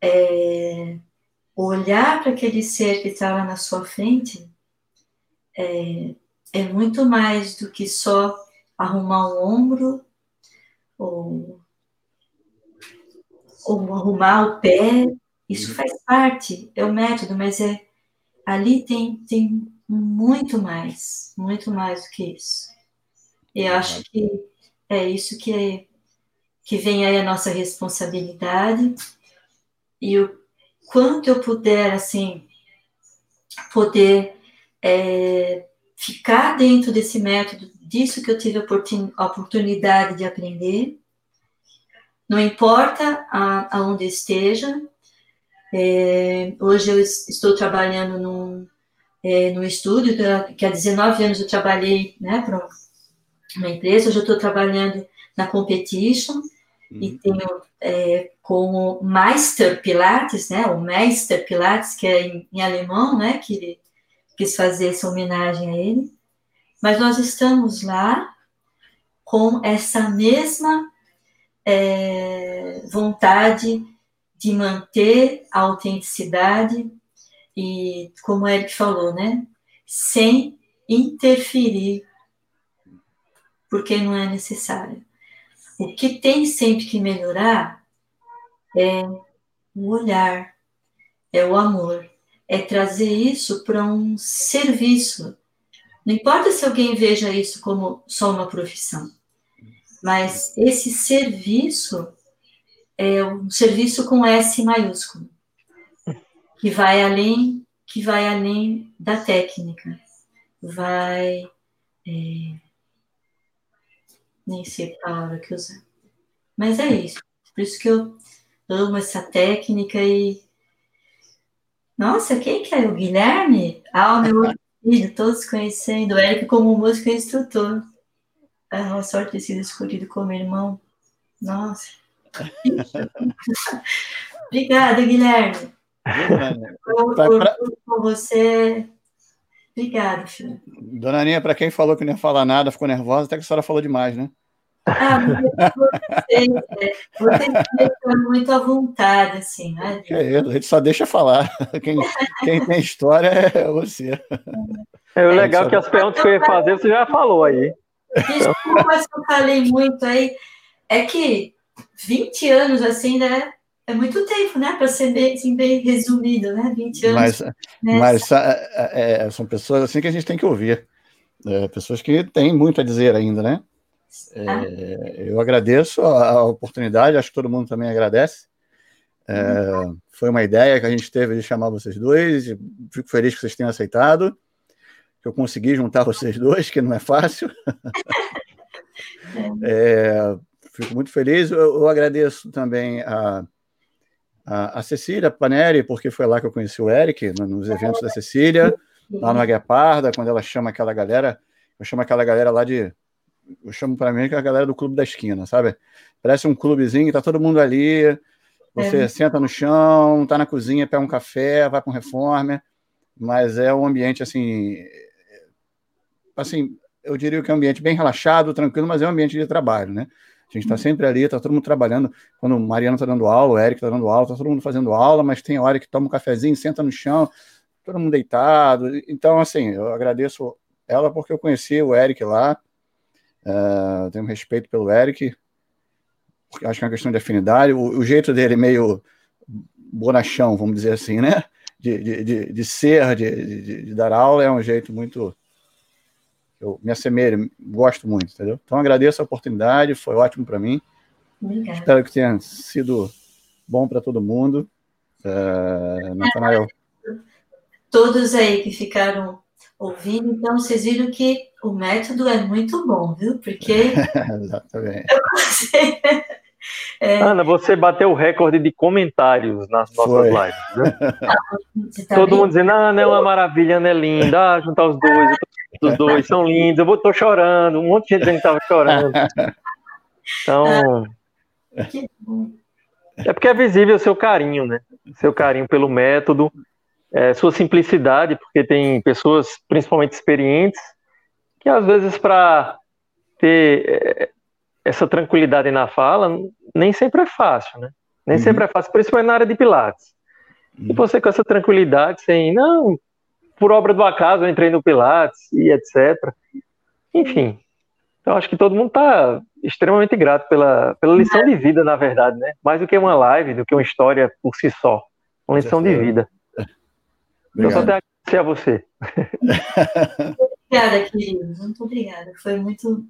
É, olhar para aquele ser que está lá na sua frente é, é muito mais do que só arrumar um ombro ou, ou arrumar o pé. Isso faz parte, é o método, mas é ali tem, tem muito mais, muito mais do que isso. E acho que é isso que, é, que vem aí a nossa responsabilidade e o quanto eu puder, assim, poder é, ficar dentro desse método, disso que eu tive a oportunidade de aprender, não importa aonde esteja. É, hoje eu estou trabalhando num, é, no estúdio, que há 19 anos eu trabalhei né, para uma empresa, hoje eu estou trabalhando na Competition, uhum. e tenho é, como Meister Pilates, né, o Meister Pilates, que é em, em alemão, né, que ele quis fazer essa homenagem a ele, mas nós estamos lá com essa mesma é, vontade de manter a autenticidade e, como o Eric falou, né, sem interferir, porque não é necessário. O que tem sempre que melhorar é o olhar, é o amor, é trazer isso para um serviço. Não importa se alguém veja isso como só uma profissão, mas esse serviço é um serviço com S maiúsculo, que vai além, que vai além da técnica, vai é, nem sei a palavra que usar. Mas é isso. Por isso que eu amo essa técnica e. Nossa, quem que é? O Guilherme? Ah, o meu filho, todos conhecendo. O Eric como músico e instrutor. É uma sorte ter sido escolhido como irmão. Nossa. *laughs* Obrigada, Guilherme. Por, por, por você. Obrigada, filho. Dona Aninha, para quem falou que não ia falar nada, ficou nervosa, até que a senhora falou demais, né? Ah, você, você está muito à vontade, assim, né? É, a gente só deixa falar. Quem, quem tem história é você. É o legal é, que as perguntas que eu ia fazer, você já falou aí. Desculpa se eu falei muito aí. É que 20 anos, assim, né? É muito tempo, né? Para ser bem, assim, bem resumido, né? 20 anos. Mas, né? mas é, é, são pessoas assim que a gente tem que ouvir. É, pessoas que têm muito a dizer ainda, né? É, eu agradeço a, a, oportunidade, acho que todo mundo também agradece. É, foi uma ideia que a gente teve de chamar vocês dois, fico feliz que vocês tenham aceitado, que eu consegui juntar vocês dois, que não é fácil. *laughs* é, fico muito feliz. Eu, eu agradeço também a, a, a, Cecília Paneri, porque foi lá que eu conheci o Eric, nos eventos da Cecília, lá no Águia Parda, quando ela chama aquela galera, eu chamo aquela galera lá de eu chamo para mim que é a galera do clube da esquina, sabe? Parece um clubezinho, tá todo mundo ali, você é. senta no chão, tá na cozinha, pega um café, vai para um reformer, mas é um ambiente assim, assim, eu diria que é um ambiente bem relaxado, tranquilo, mas é um ambiente de trabalho, né? A gente está sempre ali, está todo mundo trabalhando. Quando o Mariano está dando aula, o Eric está dando aula, está todo mundo fazendo aula, mas tem hora que toma um cafezinho, senta no chão, todo mundo deitado. Então, assim, eu agradeço ela porque eu conheci o Eric lá, Uh, tenho respeito pelo Eric, acho que é uma questão de afinidade. O, o, jeito dele meio bonachão, vamos dizer assim, né? De, de, de, de ser, de, de, dar aula, é um jeito muito. Eu me assemelho, gosto muito, entendeu? Então agradeço a oportunidade, foi ótimo para mim. Obrigada. Espero que tenha sido bom para todo mundo. Uh, Natanael. Todos aí que ficaram ouvindo, então vocês viram que o método é muito bom, viu? Porque. *laughs* Exatamente. É... Ana, você bateu o recorde de comentários nas nossas Foi. lives. Né? *laughs* tá Todo mundo dizendo, ah, Ana é uma maravilha, Ana é linda, ah, juntar os dois, os dois são lindos, eu tô chorando, um monte de gente dizendo que tava chorando. Então. Ah, é porque é visível o seu carinho, né? Seu carinho pelo método, é, sua simplicidade, porque tem pessoas, principalmente experientes, que às vezes para ter eh, essa tranquilidade na fala, nem sempre é fácil, né? Nem uhum. sempre é fácil, principalmente na área de Pilates. Uhum. E você com essa tranquilidade, sem, não, por obra do acaso eu entrei no Pilates e etc. Enfim, então acho que todo mundo está extremamente grato pela, pela lição de vida, na verdade, né? Mais do que uma live, do que uma história por si só. Uma lição de vida. *laughs* Obrigado. Eu só tenho a agradecer a você. *laughs* Obrigada, queridos. Muito obrigada. Foi muito,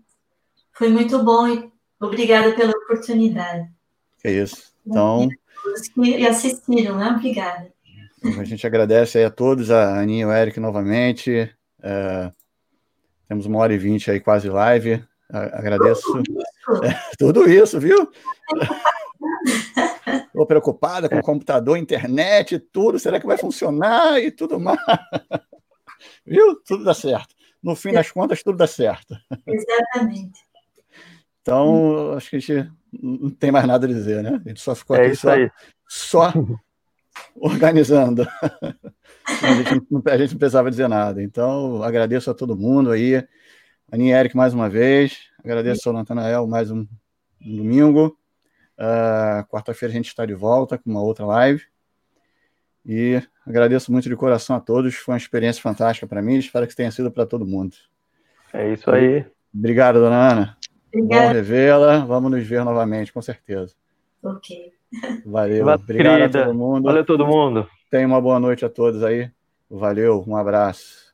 foi muito bom e obrigada pela oportunidade. É isso. Então. E assistiram, né? Obrigada. A gente agradece aí a todos, a Aninha e o Eric novamente. É, temos uma hora e vinte aí quase live. Agradeço. Tudo isso, é, tudo isso viu? Estou preocupada com o computador, internet, tudo. Será que vai funcionar e tudo mais? Viu? Tudo dá certo no fim das contas, tudo dá certo. Exatamente. Então, acho que a gente não tem mais nada a dizer, né? A gente só ficou é aqui só, só, *laughs* organizando. *laughs* a, gente não, a gente não precisava dizer nada. Então, agradeço a todo mundo aí. Aninha Eric mais uma vez. Agradeço ao Natanael mais um, um domingo. Uh, Quarta-feira a gente está de volta com uma outra live. E agradeço muito de coração a todos. Foi uma experiência fantástica para mim. Espero que tenha sido para todo mundo. É isso aí. Obrigado, dona Ana. Obrigada. Vamos revê-la. Vamos nos ver novamente, com certeza. Ok. Valeu. Valeu Obrigado querida. a todo mundo. Valeu todo mundo. Tenha uma boa noite a todos aí. Valeu. Um abraço.